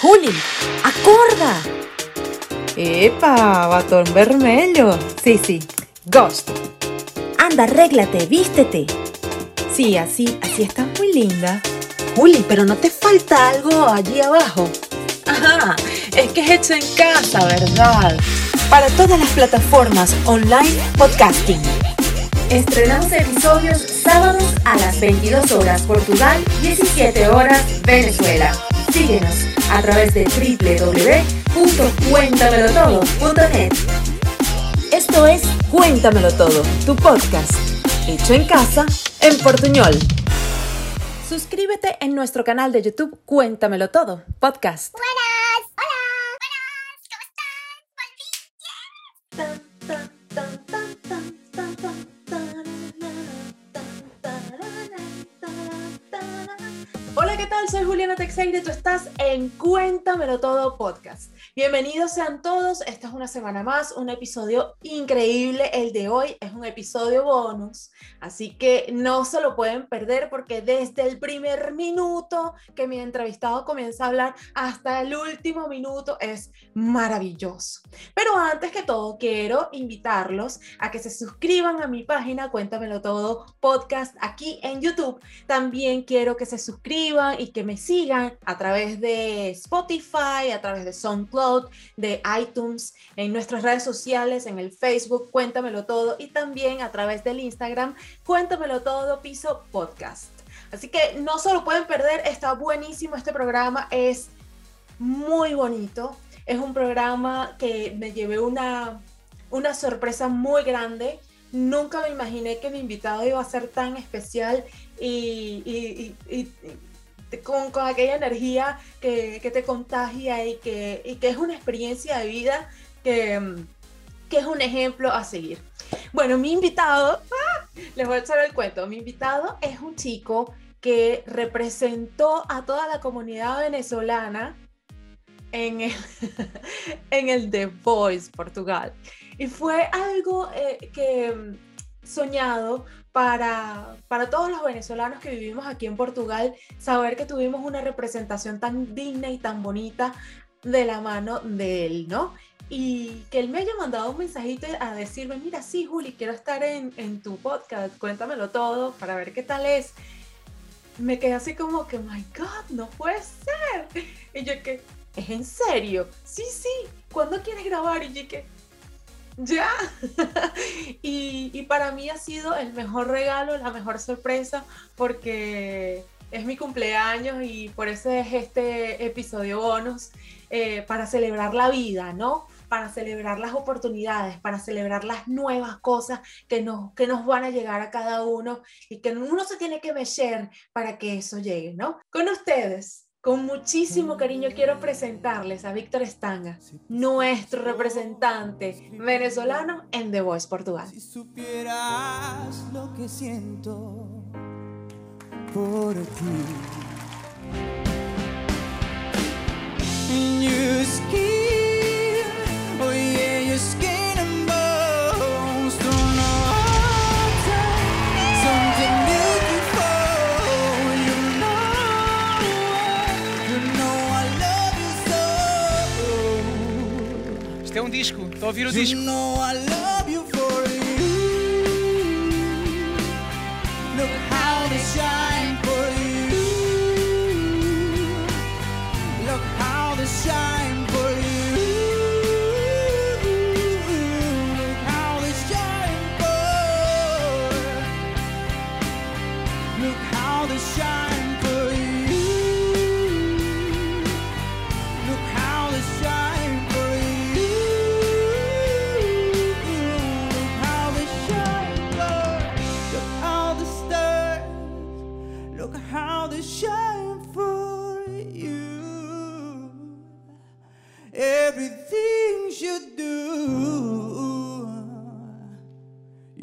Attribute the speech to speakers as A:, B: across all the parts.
A: Juli, acorda!
B: Epa, batón vermelho. Sí, sí, Ghost.
A: Anda, arréglate, vístete.
B: Sí, así, así estás muy linda.
A: Juli, pero no te falta algo allí abajo.
B: Ajá, es que es hecho en casa, ¿verdad?
A: Para todas las plataformas online podcasting.
C: Estrenamos episodios sábados a las 22 horas Portugal, 17 horas Venezuela. Síguenos a través de www.cuéntamelotodo.net.
A: Esto es Cuéntamelo Todo, tu podcast, hecho en casa, en portuñol. Suscríbete en nuestro canal de YouTube Cuéntamelo Todo, podcast.
D: Buenas, hola, buenas, ¿cómo están?
B: Hola, ¿qué tal? Soy Juliana Teixeira y tú estás en Cuéntamelo Todo Podcast. Bienvenidos sean todos. Esta es una semana más, un episodio increíble. El de hoy es un episodio bonus, así que no se lo pueden perder porque desde el primer minuto que mi entrevistado comienza a hablar hasta el último minuto es maravilloso. Pero antes que todo, quiero invitarlos a que se suscriban a mi página Cuéntamelo Todo Podcast aquí en YouTube. También quiero que se suscriban y que me sigan a través de Spotify, a través de SoundCloud, de iTunes, en nuestras redes sociales, en el Facebook, Cuéntamelo Todo y también a través del Instagram, Cuéntamelo Todo Piso Podcast. Así que no se lo pueden perder, está buenísimo este programa, es muy bonito, es un programa que me llevé una, una sorpresa muy grande. Nunca me imaginé que mi invitado iba a ser tan especial y, y, con, con, aquella energía que, que, te contagia y que, y que es una experiencia de vida que, que, es un ejemplo a seguir. Bueno, mi invitado, ¡ah! les voy a echar el cuento, mi invitado es un chico que representó a toda la comunidad venezolana en el, en el The Voice, Portugal. Y fue algo eh, que soñado para, para todos los venezolanos que vivimos aquí en Portugal, saber que tuvimos una representación tan digna y tan bonita de la mano de él, ¿no? Y que él me haya mandado un mensajito a decirme, mira, sí, Juli, quiero estar en, en tu podcast, cuéntamelo todo para ver qué tal es. Me quedé así como que, my God, no puede ser. Y yo que, ¿es en serio? Sí, sí, ¿cuándo quieres grabar? Y yo que, ya. y, y, para mí ha sido el mejor regalo, la mejor sorpresa, porque es mi cumpleaños y por eso es este episodio bonus, eh, para celebrar la vida, ¿no? Para celebrar las oportunidades, para celebrar las nuevas cosas que nos, que nos van a llegar a cada uno y que uno se tiene que meter para que eso llegue, ¿no? Con ustedes, con muchísimo cariño quiero presentarles a Víctor Estanga, nuestro representante venezolano en The Voice Portugal.
E: Si supieras lo que siento por ti.
F: Estou a ouvir o disco.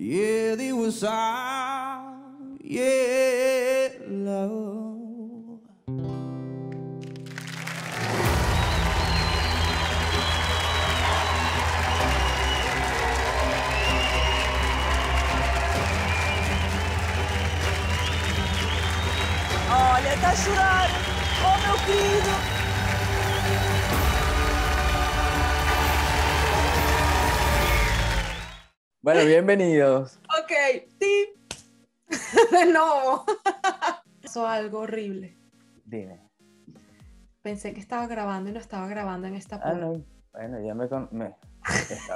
E: Yeah, they was all yellow.
G: Olha, está a chorar. Oh, meu querido.
F: Bueno, bienvenidos.
B: Ok. De nuevo. Pasó algo horrible.
F: Dime.
B: Pensé que estaba grabando y no estaba grabando en esta
F: Ah, no. Bueno, ya me... con- me- Está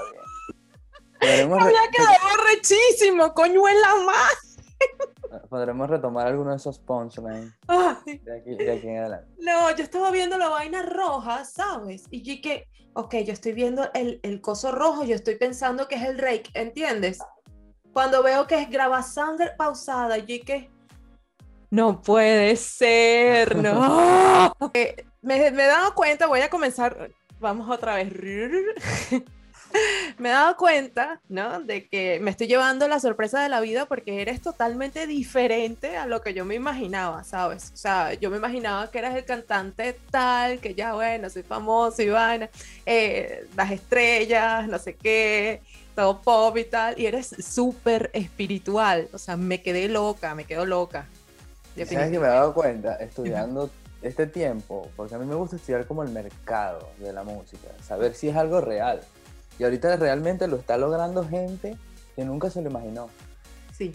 F: bien.
B: Había quedado rechísimo, coñuela más.
F: Podremos retomar algunos de esos punchlines de aquí, de aquí en adelante.
B: no, yo estaba viendo la vaina roja, ¿sabes? Y yo que, ok, yo estoy viendo el, el coso rojo, yo estoy pensando que es el rake, ¿entiendes? Cuando veo que es graba sangre pausada, yo que, no puede ser, no. Eh, me, me he dado cuenta, voy a comenzar, vamos otra vez. Me he dado cuenta, ¿no? De que me estoy llevando la sorpresa de la vida porque eres totalmente diferente a lo que yo me imaginaba, ¿sabes? O sea, yo me imaginaba que eras el cantante tal, que ya, bueno, soy famoso y vaina, eh, las estrellas, no sé qué, todo pop y tal, y eres súper espiritual, o sea, me quedé loca, me quedo loca.
F: ¿Sabes que me he dado cuenta estudiando este tiempo? Porque a mí me gusta estudiar como el mercado de la música, saber si es algo real. Y ahorita realmente lo está logrando gente que nunca se lo imaginó.
B: Sí.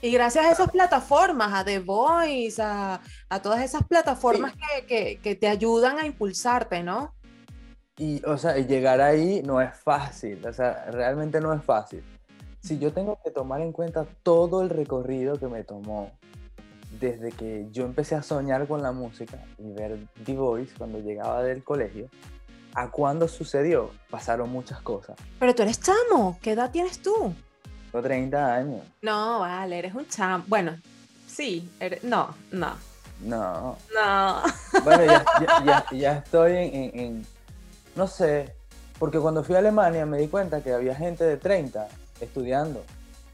B: Y gracias a esas plataformas, a The Voice, a, a todas esas plataformas que, que- que te ayudan a impulsarte, ¿no?
F: Y, o sea, llegar ahí no es fácil, o sea, realmente no es fácil. Si yo tengo que tomar en cuenta todo el recorrido que me tomó desde que yo empecé a soñar con la música y ver The Voice cuando llegaba del colegio, a cuándo sucedió, pasaron muchas cosas.
B: Pero tú eres chamo, ¿qué edad tienes tú?
F: Tengo 30 años.
B: No, vale, eres un chamo. Bueno, sí, eres... no, no,
F: No.
B: no.
F: Bueno, ya, ya- ya- ya estoy en, en- en- no sé, porque cuando fui a Alemania me di cuenta que había gente de 30 estudiando.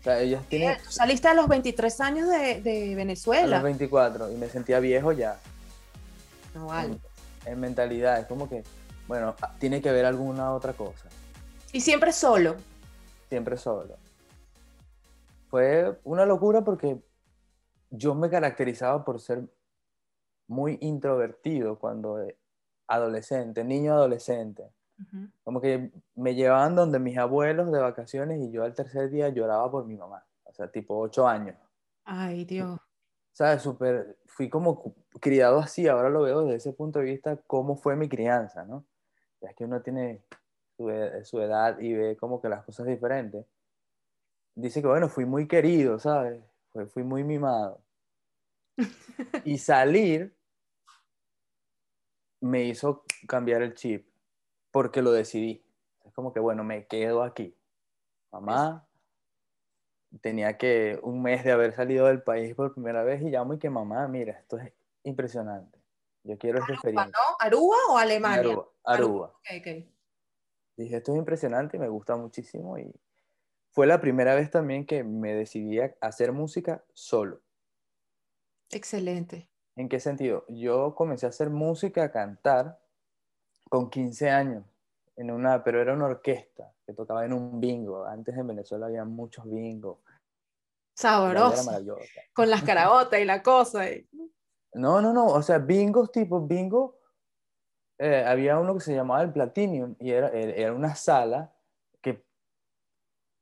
F: O sea, ellas tienen
B: Tú saliste a los 23 años de, de
F: a
B: Venezuela.
F: los 24 y me sentía viejo ya.
B: No, vale.
F: En, en mentalidad, es como que, bueno, ah, tiene que haber alguna otra cosa.
B: Y siempre solo.
F: Siempre solo. Fue una locura porque yo me caracterizaba por ser muy introvertido cuando eh, adolescente, niño adolescente.
B: Ujú.
F: Como que me llevaban donde mis abuelos de vacaciones y yo al tercer día lloraba por mi mamá. O sea, tipo ocho años.
B: Ay, Dios.
F: ¿Sabes? Súper, fui como criado así, ahora lo veo desde ese punto de vista, cómo fue mi crianza, ¿no? Ya que uno tiene su, e- su edad y ve como que las cosas diferentes. Dice que, bueno, fui muy querido, ¿sabes? Fui, fui muy mimado. Y salir me hizo cambiar el chip, porque lo decidí. Es como que, bueno, me quedo aquí. Mamá, tenía que un mes de haber salido del país por primera vez y llamo y que mamá, mira, esto es impresionante. Yo quiero esta experiencia.
B: ¿No? ¿Aruba o Alemania?
F: Aruba, Aruba.
B: Ok.
F: Dije, esto es impresionante y me gusta muchísimo y fue la primera vez también que me decidí a hacer música solo.
B: Excelente.
F: ¿En qué sentido? Yo comencé a hacer música, a cantar con 15 años, en una, pero era una orquesta que tocaba en un bingo. Antes en Venezuela había muchos bingos.
B: Sabroso. Con las carabotas y la cosa. y-
F: No, no, no, o sea, bingos tipo bingo, eh, había uno que se llamaba el Platinum y era, era una sala que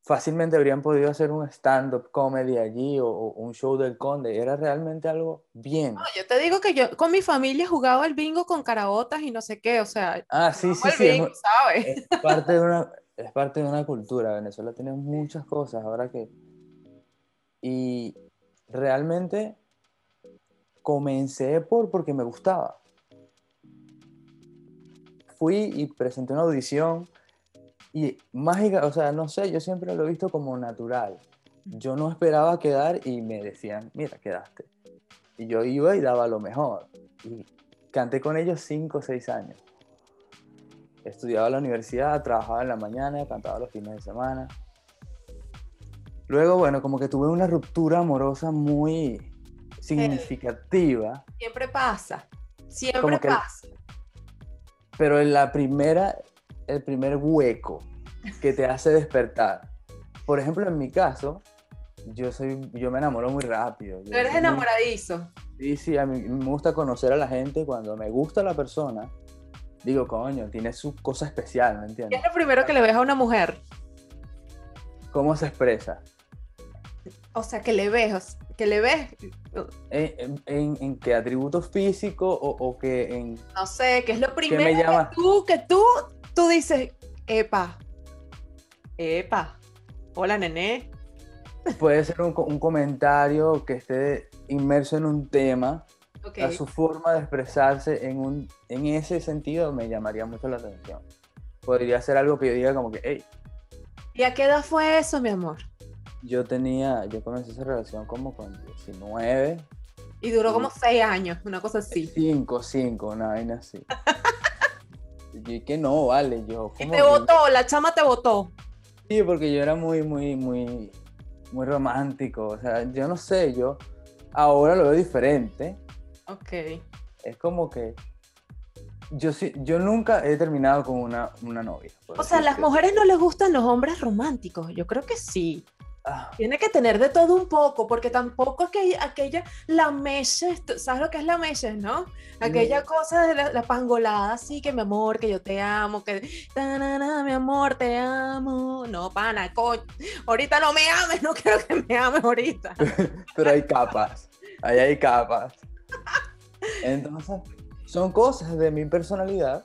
F: fácilmente habrían podido hacer un stand-up comedy allí o, o un show del conde, era realmente algo bien.
B: No, yo te digo que yo con mi familia jugaba el bingo con carabotas y no sé qué, o sea,
F: Ah, sí, sí, sí, es,
B: bingo,
F: mu-
B: ¿sabes?
F: es parte de una, es parte de una cultura, Venezuela tiene muchas cosas, ahora que... Y realmente comencé por porque me gustaba. Fui y presenté una audición y mágica, o sea, no sé, yo siempre lo he visto como natural. Yo no esperaba quedar y me decían, mira, quedaste. Y yo iba y daba lo mejor. Y canté con ellos cinco o seis años. Estudiaba en la universidad, trabajaba en la mañana, cantaba los fines de semana. Luego, bueno, como que tuve una ruptura amorosa muy significativa,
B: Siempre pasa. Siempre pasa.
F: pero en la primera, el primer hueco que te hace despertar. Por ejemplo, en mi caso, yo soy, yo me enamoro muy rápido.
B: Tú eres enamoradizo.
F: Sí, sí, a mí me gusta conocer a la gente. Cuando me gusta la persona, digo, coño, tiene su cosa especial, ¿me
B: ¿Qué
F: entiendes?
B: es lo primero que le ves a una mujer?
F: ¿Cómo se expresa?
B: O sea, que le ves, que le ves,
F: ¿En, en- en qué atributo físico o, o que en...
B: no sé, que es lo primero
F: me llama?
B: que tú, que tú, tú dices, epa, epa, hola nené,
F: Puede ser un, co- un comentario que esté inmerso en un tema, a su forma de expresarse en, un, en ese sentido me llamaría mucho la atención. Podría ser algo que yo diga como que, hey,
B: ¿y a qué edad fue eso, mi amor?
F: Yo tenía, yo comencé esa relación como con 19,
B: Y duró como
F: Mm.
B: seis años, una cosa así.
F: 5, 5, una vaina así. Y que no, vale, yo
B: Y te votó, la chama te votó.
F: Sí, porque yo era muy, muy, muy, muy romántico. O sea, yo no sé, yo ahora lo veo diferente.
B: Ok.
F: Es como que yo sí, yo nunca he terminado con una, una novia.
B: O sea, a las mujeres no les gustan los hombres románticos. Yo creo que sí. Tiene que tener de todo un poco, porque tampoco aquella, aquella la meches, tú ¿sabes lo que es la meches, no? Aquella cosa de la, la pangolada, así que mi amor, que yo te amo, que tanana, mi amor, te amo. No, pana, coño. Ahorita no me ames, no quiero que me ames ahorita.
F: pero hay capas, ahí hay capas. Entonces, son cosas de mi personalidad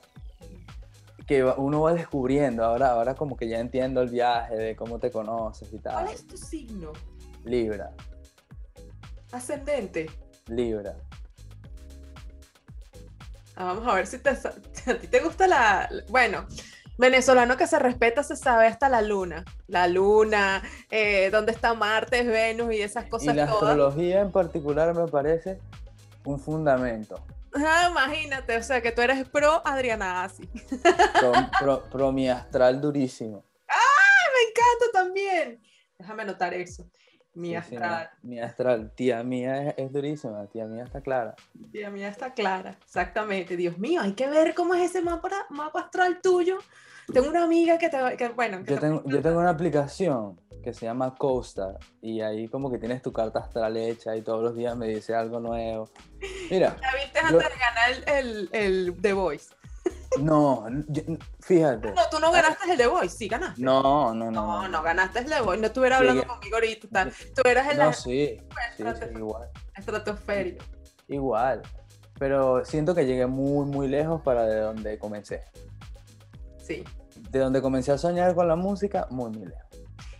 F: que uno va descubriendo. Ahora, ahora como que ya entiendo el viaje de cómo te conoces y
B: ¿Cuál
F: tal.
B: es tu signo?
F: Libra,
B: Ascendente.
F: Libra.
B: Ah, vamos a ver si te, a ti te gusta la... Bueno, venezolano que se respeta se sabe hasta la luna. La luna, eh, dónde está Marte, Venus y esas
F: Y
B: cosas
F: la
B: todas.
F: astrología en particular me parece un fundamento.
B: Ah, imagínate, o sea, que tú eres pro Adriana Asi.
F: Pro, pro- pro mi astral durísimo.
B: Me encanta también. Déjame anotar eso. Mi
F: Sí, sí,
B: astral.
F: mi astral. Tía mía es, es durísima, tía mía está clara.
B: Tía mía está clara, exactamente. Dios mío, hay que ver cómo es ese mapa, mapa astral tuyo. Tengo una amiga que te va- que, bueno, que
F: Yo
B: te-
F: tengo, yo tengo una aplicación que se llama Costa y ahí como que tienes tu carta astral hecha y todos los días me dice algo nuevo. Mira,
B: la viste
F: yo-
B: antes de ganar el, el, el The Voice.
F: no, yo- fíjate.
B: No, tú no ganaste el The Voice, sí ganaste.
F: No, no, no.
B: No, no ganaste el The Voice, no estuviera
F: Sí,
B: hablando conmigo ahorita. tal. Tú eras en
F: No,
B: la
F: sí, sí, sí, igual.
B: estratosferia.
F: Igual. Pero siento que llegué muy, muy lejos para de donde comencé.
B: Sí.
F: De donde comencé a soñar con la música, muy, muy lejos.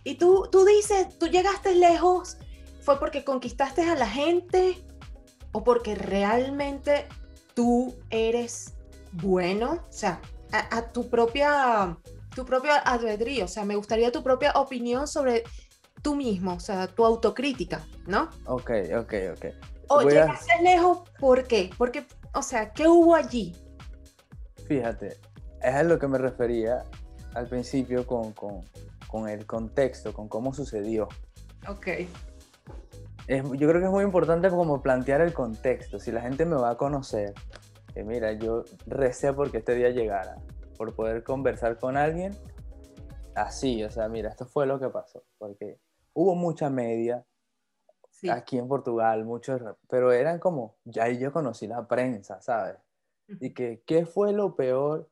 B: Y tú, tú dices, tú llegaste lejos, ¿fue porque conquistaste a la gente o porque realmente tú eres bueno? O sea, a, a tu propia, tu propio albedrío. O sea, me gustaría tu propia opinión sobre tú mismo, o sea, tu autocrítica, ¿no?
F: Ok, ok, ok.
B: O
F: Voy a-
B: llegaste lejos, ¿por qué? Porque, o sea, ¿qué hubo allí?
F: Fíjate, es a lo que me refería al principio con, con- con el contexto, con cómo sucedió.
B: Ok.
F: Es- yo creo que es muy importante como plantear el contexto. Si la gente me va a conocer, que mira, yo recé porque este día llegara, por poder conversar con alguien así, o sea, mira, esto fue lo que pasó, porque hubo mucha media
B: Sí.
F: aquí en Portugal, muchos, pero eran como, ya yo conocí la prensa, ¿sabes? Y que, ¿qué fue lo peor?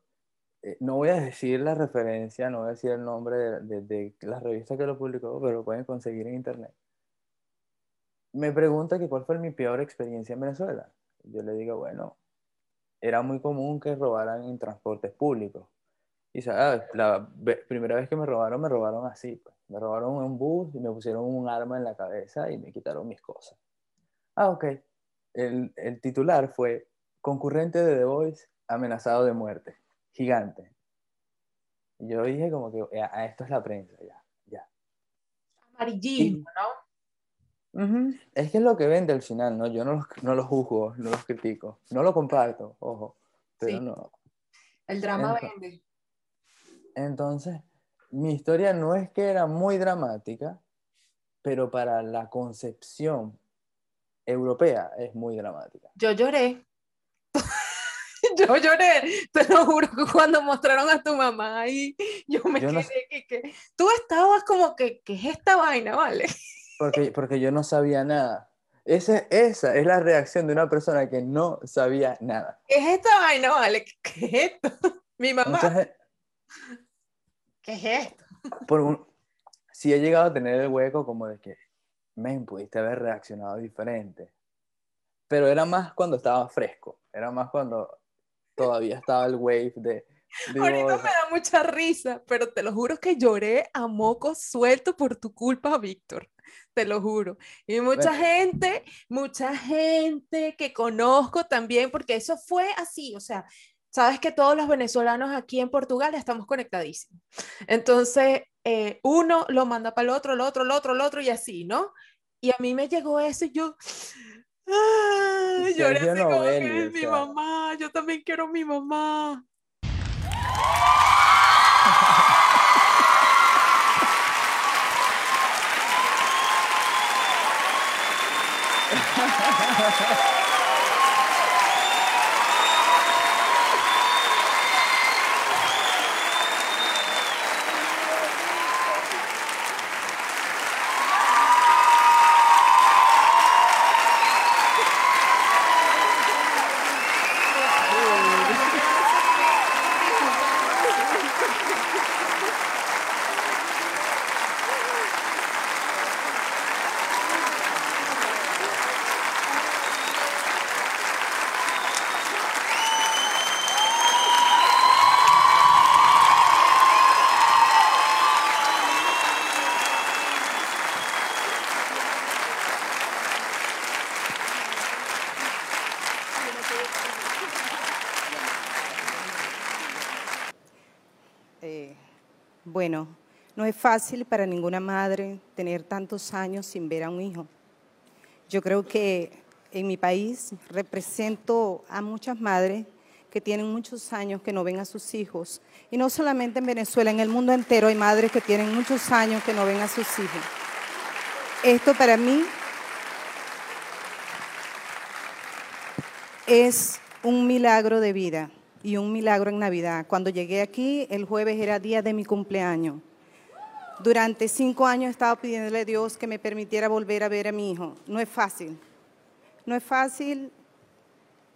F: Eh, no voy a decir la referencia, no voy a decir el nombre de, de- de la revista que lo publicó, pero lo pueden conseguir en internet. Me pregunta que cuál fue mi peor experiencia en Venezuela. Yo le digo, bueno, era muy común que robaran en transportes públicos. Y ¿sabes? la ve- primera vez que me robaron, me robaron así. pues. Me robaron un bus y me pusieron un arma en la cabeza y me quitaron mis cosas. Ah, ok. El, el titular fue concurrente de The Voice amenazado de muerte. Gigante. Y yo dije como que "A- esto es la prensa, ya, ya.
B: Amarillismo, ¿no?
F: Es que es lo que vende al final, ¿no? Yo no los, no los juzgo, no los critico. No lo comparto, ojo. Pero
B: Sí.
F: no.
B: El drama vende.
F: Entonces, mi historia no es que era muy dramática, pero para la concepción europea es muy dramática.
B: Yo lloré. yo lloré, te lo juro que cuando mostraron a tu mamá ahí, yo me
F: Yo no
B: quedé que, que- tú estabas como que, ¿qué es esta vaina, vale?
F: Porque, porque yo no sabía nada. Ese, esa es la reacción de una persona que no sabía nada.
B: ¿Qué es esta vaina, vale? ¿Qué es esto? Mi mamá,
F: gen-
B: ¿qué es esto?
F: por un- sí he llegado a tener el hueco como de que, men, pudiste haber reaccionado diferente. Pero era más cuando estaba fresco, era más cuando todavía estaba el wave de... digo,
B: Ahorita me da mucha risa, pero te lo juro que lloré a moco suelto por tu culpa, Víctor. Te lo juro. Y mucha
F: Bueno.
B: gente, mucha gente que conozco también, porque eso fue así, o sea, sabes que todos los venezolanos aquí en Portugal estamos conectadísimos. Entonces, eh, uno lo manda para el otro, el otro, el otro, el otro y así, ¿no? Y a mí me llegó eso y yo... ¡ah! Lloré así como que
F: o
B: mi
F: sea.
B: mamá, yo también quiero mi mamá.
G: Eh, bueno, no es fácil para ninguna madre tener tantos años sin ver a un hijo. Yo creo que en mi país represento a muchas madres que tienen muchos años que no ven a sus hijos. Y no solamente en Venezuela, en el mundo entero hay madres que tienen muchos años que no ven a sus hijos. Esto para mí es un milagro de vida y un milagro en Navidad. Cuando llegué aquí, el jueves era día de mi cumpleaños. Durante cinco años he estado pidiéndole a Dios que me permitiera volver a ver a mi hijo. No es fácil. No es fácil,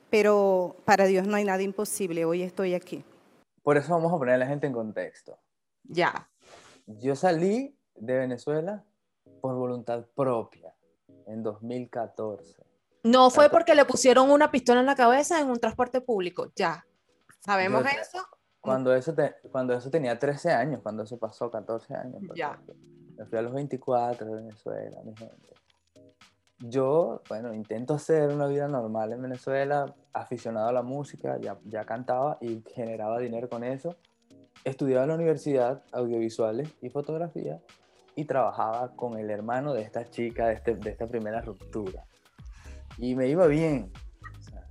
G: pero para Dios no hay nada imposible. Hoy estoy aquí.
F: Por eso vamos a poner a la gente en contexto.
B: Ya.
F: Yo salí de Venezuela por voluntad propia en 2014.
B: No fue porque le pusieron una pistola en la cabeza en un transporte público. Ya. ¿Sabemos
F: Yo-
B: eso?
F: Cuando eso, te- cuando eso tenía 13 años, cuando eso pasó 14 años. por
B: Ya.
F: Me fui a los 24 de Venezuela, mi gente. Yo, bueno, intento hacer una vida normal en Venezuela, aficionado a la música, ya, ya cantaba y generaba dinero con eso. Estudiaba en la universidad audiovisuales y fotografía y trabajaba con el hermano de esta chica, de, este- de esta primera ruptura. Y me iba bien. O sea,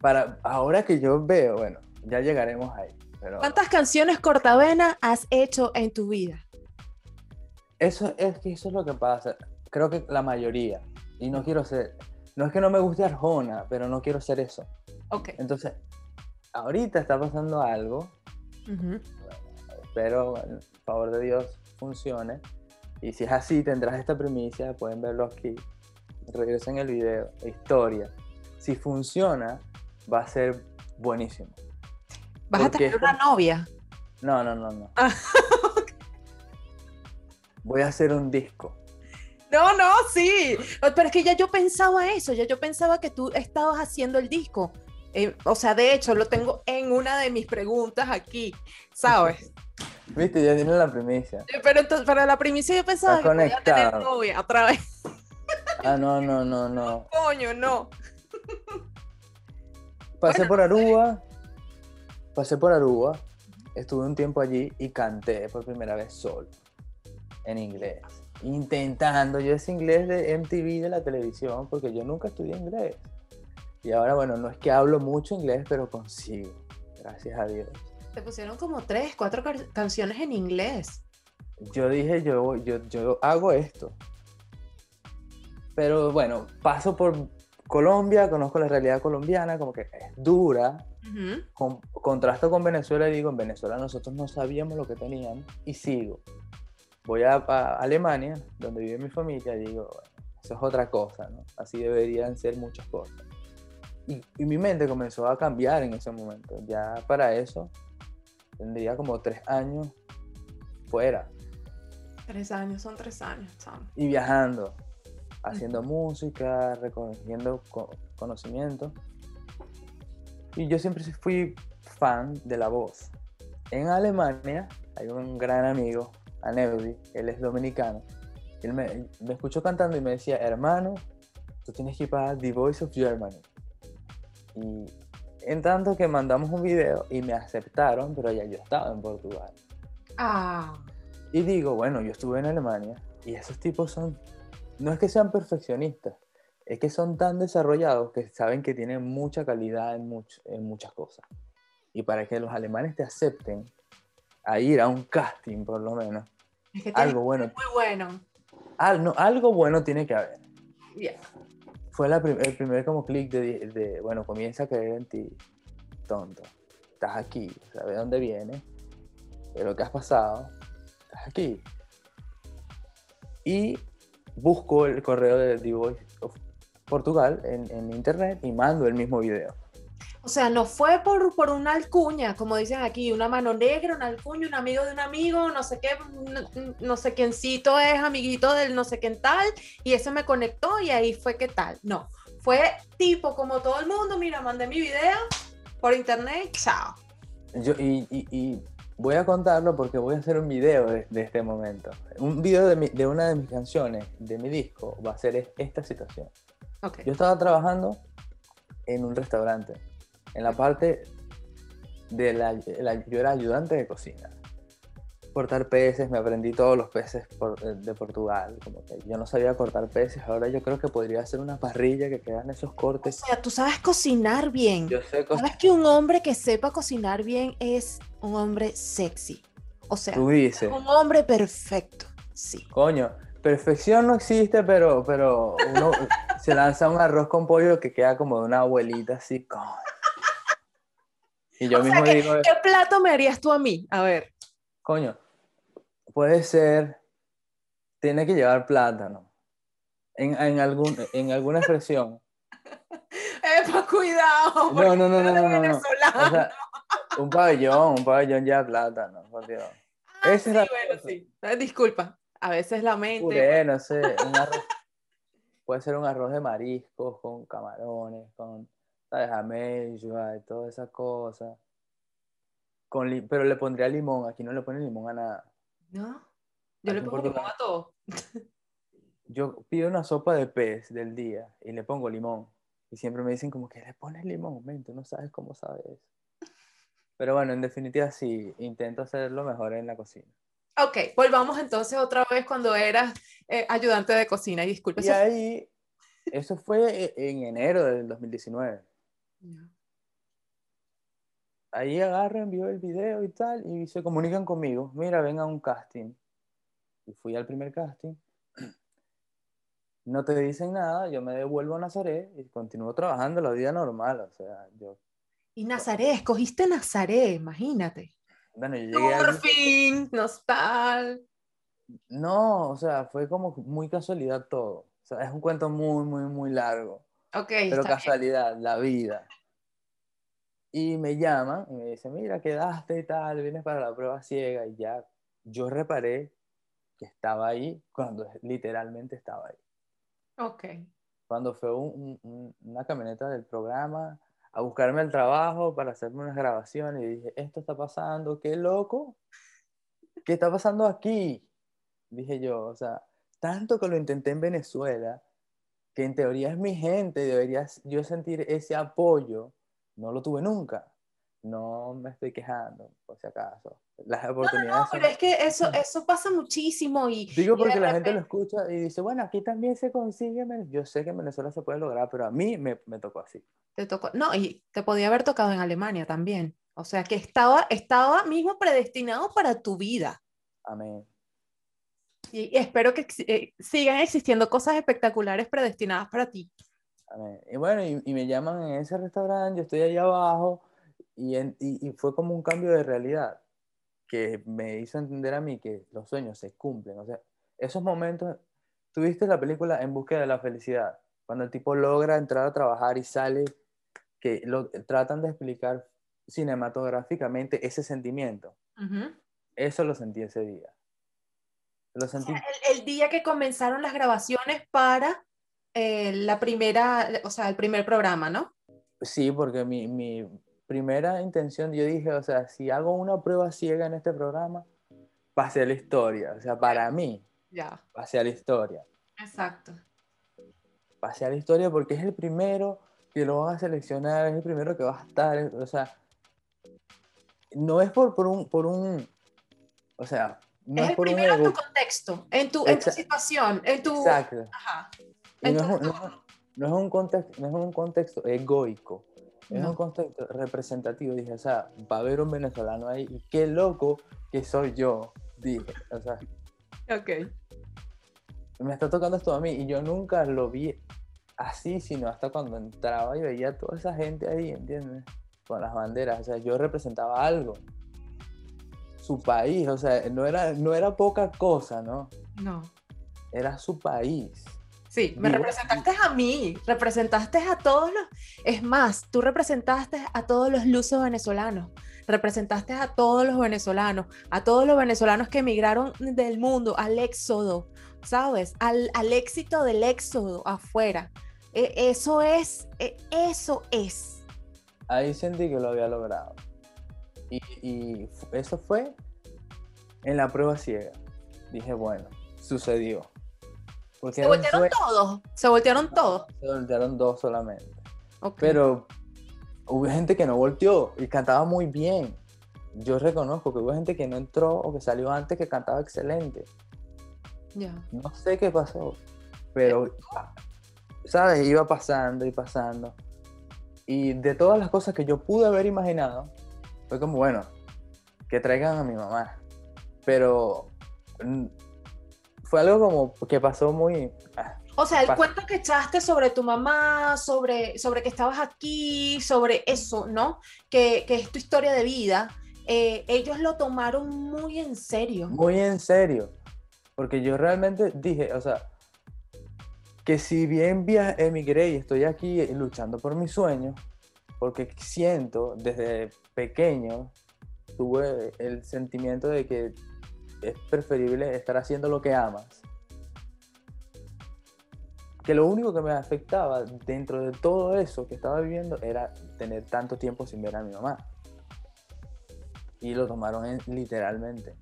F: para, ahora que yo veo, bueno, ya llegaremos ahí. Pero
B: ¿Cuántas canciones cortavena has hecho en tu vida?
F: Eso es que eso es lo que pasa. Creo que la mayoría. Y no quiero ser. No es que no me guste Arjona, pero no quiero ser eso.
B: Ok.
F: Entonces, ahorita está pasando algo.
B: Ujú.
F: Espero, bueno, por favor de Dios, funcione. Y si es así, tendrás esta primicia. Pueden verlo aquí. Regresen el video. Historia. Si funciona, va a ser buenísimo.
B: ¿Vas a tener una novia?
F: No, no, no, no.
B: Ah,
F: Voy a hacer un disco.
B: No, no, sí. Pero es que ya yo pensaba eso, ya yo pensaba que tú estabas haciendo el disco. Eh, o sea, de hecho, lo tengo en una de mis preguntas aquí, ¿sabes?
F: Viste, ya tienen la primicia.
B: Eh, Pero entonces, para la primicia yo pensaba que podía tener novia otra vez.
F: Ah, no, no, no, no.
B: Coño, no.
F: Pasé
B: Bueno,
F: por Aruba, pasé por Aruba, estuve un tiempo allí y canté por primera vez solo, en inglés. Intentando, yo ese inglés de MTV de la televisión, porque yo nunca estudié inglés. Y ahora, bueno, no es que hablo mucho inglés, pero consigo, gracias a Dios.
B: Te pusieron como tres, cuatro canciones en inglés.
F: Yo dije, yo, yo, yo hago esto. Pero bueno, paso por Colombia, conozco la realidad colombiana, como que es dura,
B: Ujú.
F: con- contrasto con Venezuela y digo, en Venezuela nosotros no sabíamos lo que teníamos y sigo. Voy a, a Alemania, donde vive mi familia, y digo, bueno, eso es otra cosa, ¿no? Así deberían ser muchas cosas. Y, y mi mente comenzó a cambiar en ese momento. Ya para eso tendría como tres años fuera.
B: Tres años, son tres años,
F: y viajando, haciendo música, recogiendo co- conocimiento. Y yo siempre fui fan de la voz. En Alemania hay un gran amigo, Aneudi, él es dominicano. Él me, me escuchó cantando y me decía, hermano, tú tienes que ir para The Voice of Germany. Y en tanto que mandamos un video y me aceptaron, pero ya yo estaba en Portugal.
B: Ah,
F: Y digo, bueno, yo estuve en Alemania y esos tipos son, no es que sean perfeccionistas, es que son tan desarrollados que saben que tienen mucha calidad en, much- en muchas cosas. Y para que los alemanes te acepten a ir a un casting, por lo menos,
B: es que
F: algo bueno,
B: muy bueno.
F: al- no, algo bueno tiene que haber.
B: Bien.
F: Fue la prim- el primer como clic de, de, bueno, comienza a creer en ti, tonto. Estás aquí, sabes dónde vienes, pero ¿qué has pasado? Estás aquí. Y busco el correo de The Voice of Portugal en, en internet y mando el mismo video.
B: O sea, no fue por, por una alcuña, como dicen aquí, una mano negra, una alcuña, un amigo de un amigo, no sé qué, no, no sé quiéncito es amiguito del no sé quién tal, y ese me conectó y ahí fue que tal. No, fue tipo como todo el mundo, mira, mandé mi video por internet, chao.
F: Yo, y, y- y voy a contarlo porque voy a hacer un video de, de este momento. Un video de, mi- de una de mis canciones, de mi disco, va a ser es- esta situación. Yo estaba trabajando en un restaurante, en la parte de la, la- yo era ayudante de cocina. Cortar peces, me aprendí todos los peces por- de Portugal. Como que yo no sabía cortar peces, ahora yo creo que podría hacer una parrilla que quedan esos
B: O
F: cortes.
B: sea, tú sabes cocinar bien.
F: Yo sé cocinar.
B: Sabes que un hombre que sepa cocinar bien es un hombre sexy. O sea,
F: Tú dices,
B: un hombre perfecto. Sí.
F: coño, perfección no existe, pero, pero uno se lanza un arroz con pollo que queda como de una abuelita así, coño. Y yo
B: O sea
F: mismo
B: que-
F: digo,
B: ¿Qué plato me harías tú a mí? A ver.
F: Coño, puede ser, tiene que llevar plátano. En, en, algún, en alguna expresión.
B: Epa, cuidado.
F: No, no, no, no, no, no. O sea, un pabellón, un pabellón lleva plátano, por Dios.
B: Ah,
F: esa es la
B: bueno, sí. Disculpa, a veces la mente.
F: Puré, no sé, un arroz. Puede ser un arroz de mariscos con camarones, con, ¿sabes? Y todas esas cosas. Con pero le pondría limón, aquí no le ponen limón a nada.
B: ¿No? Yo le pongo limón a todo.
F: yo pido una sopa de pez del día y le pongo limón. Y siempre me dicen como que le pones limón, men, tú no sabes cómo sabes eso. Pero bueno, en definitiva sí, intento hacer lo mejor en la cocina.
B: Ok, volvamos entonces otra vez cuando eras eh, ayudante de cocina. Y disculpe.
F: Y ahí, eso fue e- en enero del 2019. Ahí agarro, envío el video y tal, y se comunican conmigo, mira, ven a un casting. Y fui al primer casting. No te dicen nada, yo me devuelvo a Nazaret y continúo trabajando la vida normal. O sea, yo,
B: Y Nazaret, escogiste Nazaret, imagínate.
F: bueno, yo llegué
B: Por fin, nostal.
F: No, o sea, fue como muy casualidad todo. O sea, es un cuento muy, muy, muy largo.
B: Ok,
F: Pero
B: está bien.
F: casualidad, la vida. Y me llaman y me dicen, mira, quedaste y tal, vienes para la prueba ciega. Y ya, yo reparé que estaba ahí cuando literalmente estaba ahí.
B: Ok.
F: Cuando fue un- un- un- una camioneta del programa a buscarme al trabajo para hacerme unas grabaciones y dije, esto está pasando, qué loco. ¿Qué está pasando aquí? Dije yo, o sea, tanto que lo intenté en Venezuela, que en teoría es mi gente, debería yo sentir ese apoyo, no lo tuve nunca. No me estoy quejando, por si acaso. Las oportunidades
B: No,
F: son-
B: pero es que eso, eso pasa muchísimo y,
F: Digo porque la gente lo escucha y dice, bueno, aquí también se consigue. en Vene-". Yo sé que en Venezuela se puede lograr, pero a mí me, me tocó así.
B: te tocó, no, y te podía haber tocado en Alemania también. O sea, que estaba, estaba mismo predestinado para tu vida.
F: Amén.
B: Y, espero que eh, sigan existiendo cosas espectaculares predestinadas para ti.
F: Y bueno, y, y me llaman en ese restaurante, yo estoy allá abajo y, en- y, y fue como un cambio de realidad que me hizo entender a mí que los sueños se cumplen. O sea, esos momentos, tuviste la película En búsqueda de la felicidad, cuando el tipo logra entrar a trabajar y sale, que lo tratan de explicar cinematográficamente ese sentimiento.
B: Ujú.
F: Eso lo sentí ese día. Lo sentí,
B: El, el día que comenzaron las grabaciones para eh, la primera, o sea, el primer programa, ¿no?
F: sí, porque mi, mi primera intención, yo dije, o sea, si hago una prueba ciega en este programa, va a ser la historia. O sea, para mí,
B: Ya.
F: va a ser la historia.
B: Exacto.
F: Va a ser la historia porque es el primero que lo van a seleccionar, es el primero que va a estar, o sea, no es por, por un, por un, o sea, no
B: es
F: es,
B: el
F: por un
B: primero en
F: ego.
B: tu contexto, en tu, en tu situación, en tu...
F: Exacto.
B: Ajá.
F: No, es un, no es un- no es un contexto, no es un contexto egoico, es
B: No.
F: un contexto representativo. Dije, o sea, va a haber un venezolano ahí y qué loco que soy yo, dije, o sea,
B: Ok.
F: me está tocando esto a mí y yo nunca lo vi así, sino hasta cuando entraba y veía a toda esa gente ahí, ¿entiendes? Con las banderas, o sea, yo representaba algo, su país, o sea, no era, no era poca cosa, ¿no?
B: No.
F: Era su país.
B: Sí, me representaste a mí, representaste a todos los... Es más, tú representaste a todos los lusos venezolanos, representaste a todos los venezolanos, a todos los venezolanos que emigraron del mundo al éxodo, ¿sabes? Al, al éxito del éxodo afuera. E- eso es, e- eso es.
F: Ahí sentí que lo había logrado. Y, y eso fue en la prueba ciega. Dije, bueno, sucedió. Porque
B: Se voltearon todos, se voltearon todos.
F: se voltearon dos solamente. Pero hubo gente que no volteó y cantaba muy bien. Yo reconozco que hubo gente que no entró o que salió antes que cantaba excelente.
B: Ya.
F: No sé qué pasó, pero, ¿sabes? Iba pasando y pasando. Y de todas las cosas que yo pude haber imaginado, fue como, bueno, que traigan a mi mamá. Pero mm, fue algo como que pasó muy... ah,
B: O sea, el cuento que echaste sobre tu mamá, sobre, sobre que estabas aquí, sobre eso, ¿no? Que, que es tu historia de vida, eh, ellos lo tomaron muy en serio.
F: muy en serio. Porque yo realmente dije, o sea, que si bien emigré y estoy aquí luchando por mis sueños, porque siento desde pequeño, tuve el sentimiento de que es preferible estar haciendo lo que amas. Que lo único que me afectaba dentro de todo eso que estaba viviendo era tener tanto tiempo sin ver a mi mamá. Y lo tomaron en- literalmente.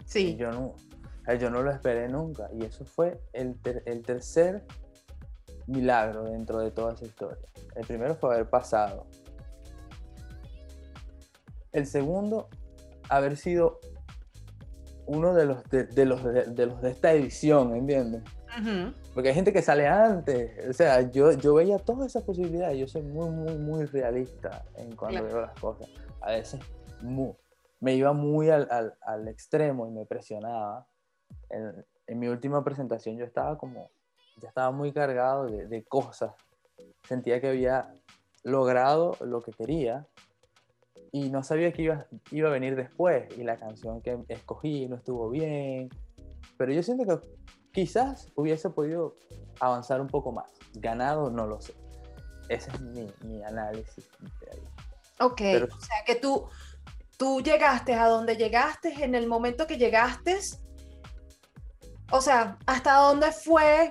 F: Y
B: Sí,
F: yo no, yo no lo esperé nunca. Y eso fue el, ter- el tercer milagro dentro de toda esa historia. El primero fue haber pasado. El segundo, haber sido uno de los de, de los de, de los de esta edición, ¿entiendes?
B: Ujú.
F: Porque hay gente que sale antes. O sea, yo, yo veía todas esas posibilidades. Yo soy muy, muy, muy realista en cuando
B: Claro.
F: veo las cosas. A veces mu- me iba muy al, al- al extremo y me presionaba. En, en mi última presentación yo estaba como, ya estaba muy cargado de, de cosas. Sentía que había logrado lo que quería y no sabía que iba, iba a venir después. Y la canción que escogí no estuvo bien. Pero yo siento que quizás hubiese podido avanzar un poco más. Ganado, no lo sé. Ese es mi, mi análisis. de ahí.
B: Ok,
F: Pero-
B: o sea que tú, tú llegaste a donde llegaste en el momento que llegaste. O sea, ¿hasta dónde fue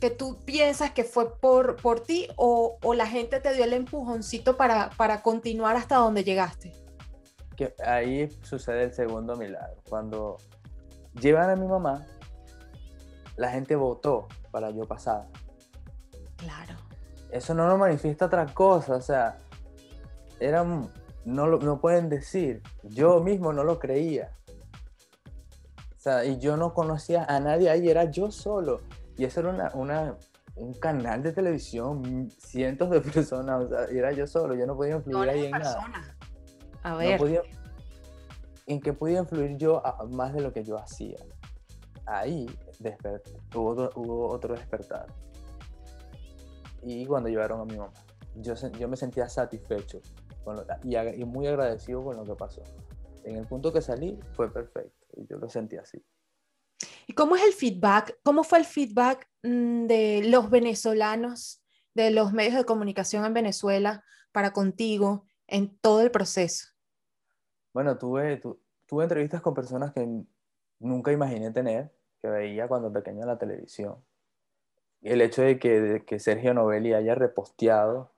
B: que tú piensas que fue por, por ti o, o la gente te dio el empujoncito para, para continuar hasta donde llegaste?
F: Que ahí sucede el segundo milagro. Cuando llevan a mi mamá, la gente votó para yo pasar.
B: Claro.
F: Eso no lo manifiesta otra cosa. O sea, eran, no, lo, no pueden decir. Yo mismo no lo creía. O sea, y yo no conocía a nadie ahí, era yo solo. Y eso era una, una- un canal de televisión, cientos de personas, o sea, era yo solo, yo no podía influir ahí en nada.
B: persona. A
F: No
B: ver.
F: podía- en qué podía influir yo a- más de lo que yo hacía. Ahí desper- hubo, otro- hubo otro despertar. Y cuando llevaron a mi mamá, yo, yo me sentía satisfecho con lo- y, y muy agradecido con lo que pasó. En el punto que salí fue perfecto y yo lo sentí así.
B: ¿Y cómo es el feedback? ¿Cómo fue el feedback mm, de los venezolanos, de los medios de comunicación en Venezuela para contigo en todo el proceso?
F: Bueno, tuve, tu- tuve entrevistas con personas que nunca imaginé tener. que veía cuando pequeño en la televisión. El hecho de que, de que Sergio Novelli haya reposteado,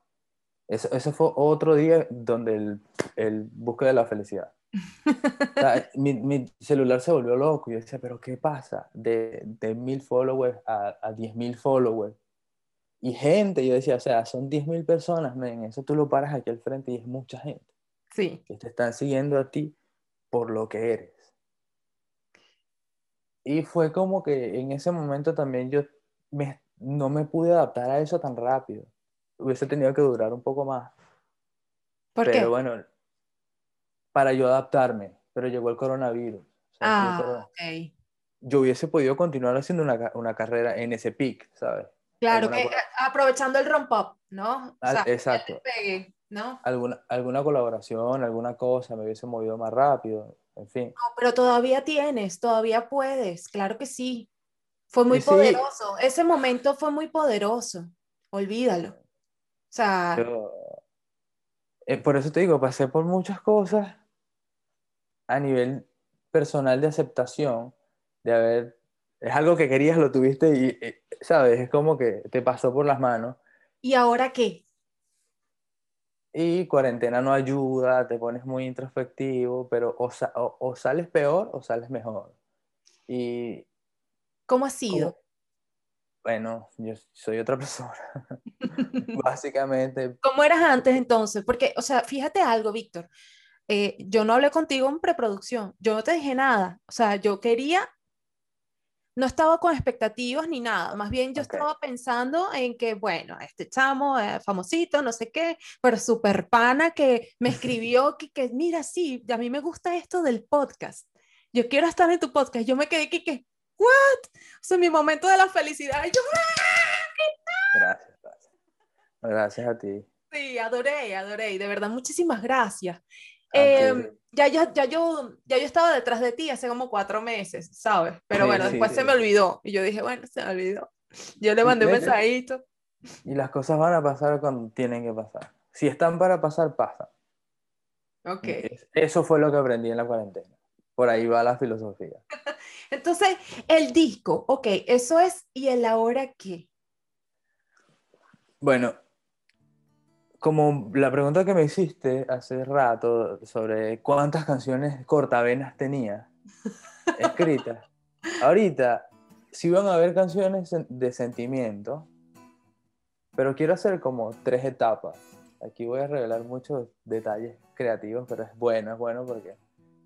F: eso, eso fue otro día donde el, el búsqueda de la felicidad. O sea, mi, mi celular se volvió loco. Yo decía, pero ¿qué pasa? De, de mil followers a, a diez mil followers. Y gente, yo decía, o sea, son diez mil personas, men, eso tú lo paras aquí al frente y es mucha gente
B: Sí.
F: que te están siguiendo a ti por lo que eres. Y fue como que en ese momento también yo me- no me pude adaptar a eso tan rápido. Hubiese tenido que durar un poco más.
B: ¿Por
F: pero
B: qué?
F: bueno, para yo adaptarme, pero llegó el coronavirus. O sea, llegó el
B: Ah,
F: corona-
B: ok.
F: Yo hubiese podido continuar haciendo una, una carrera en ese pic, ¿sabes?
B: Claro, que eh, aprovechando el romp-up, ¿no? O
F: Ah,
B: sea,
F: exacto.
B: pegue, ¿no?
F: Alguna, alguna colaboración, alguna cosa, me hubiese movido más rápido, en fin.
B: No, pero todavía tienes, todavía puedes, claro que sí. Fue muy
F: sí.
B: poderoso, ese momento fue muy poderoso, olvídalo. O sea,
F: Yo- eh, por eso te digo, pasé por muchas cosas a nivel personal de aceptación, de haber, es algo que querías, lo tuviste y, eh, ¿sabes? Es como que te pasó por las manos.
B: ¿y ahora qué?
F: Y cuarentena no ayuda, te pones muy introspectivo, pero o, sa- o- o sales peor o sales mejor. Y
B: ¿Cómo ha sido?
F: bueno, yo soy otra persona. Básicamente,
B: ¿Cómo eras antes entonces? Porque, o sea, fíjate algo, Víctor. Eh, yo no hablé contigo en preproducción, yo no te dije nada. O sea, yo quería, no estaba con expectativas ni nada. Más bien yo
F: Ok.
B: estaba pensando en que, bueno, este chamo, eh, famosito, no sé qué, pero súper pana que me escribió que, que, mira, sí, a mí me gusta esto del podcast. Yo quiero estar en tu podcast. Yo me quedé que, que, ¿what? O sea, mi momento de la felicidad. Yo,
F: gracias, gracias. Gracias a ti.
B: Sí, adoré, adoré, de verdad, muchísimas gracias. Em, ya, ya, ya, yo, ya yo estaba detrás de ti hace como cuatro meses, ¿sabes? Pero
F: Sí,
B: bueno,
F: sí,
B: después
F: sí.
B: se me olvidó, y yo dije, bueno, se me olvidó. Yo le mandé un mensajito.
F: Y las cosas van a pasar cuando tienen que pasar. Si están para pasar, pasan.
B: Ok.
F: Es- Eso fue lo que aprendí en la cuarentena. Por ahí va la filosofía.
B: Entonces, el disco, ok, eso es, ¿y el ahora qué?
F: Bueno, como la pregunta que me hiciste hace rato sobre cuántas canciones cortavenas tenía escritas, ahorita sí van a haber canciones de sentimiento, pero quiero hacer como tres etapas. Aquí voy a revelar muchos detalles creativos, pero es bueno, es bueno porque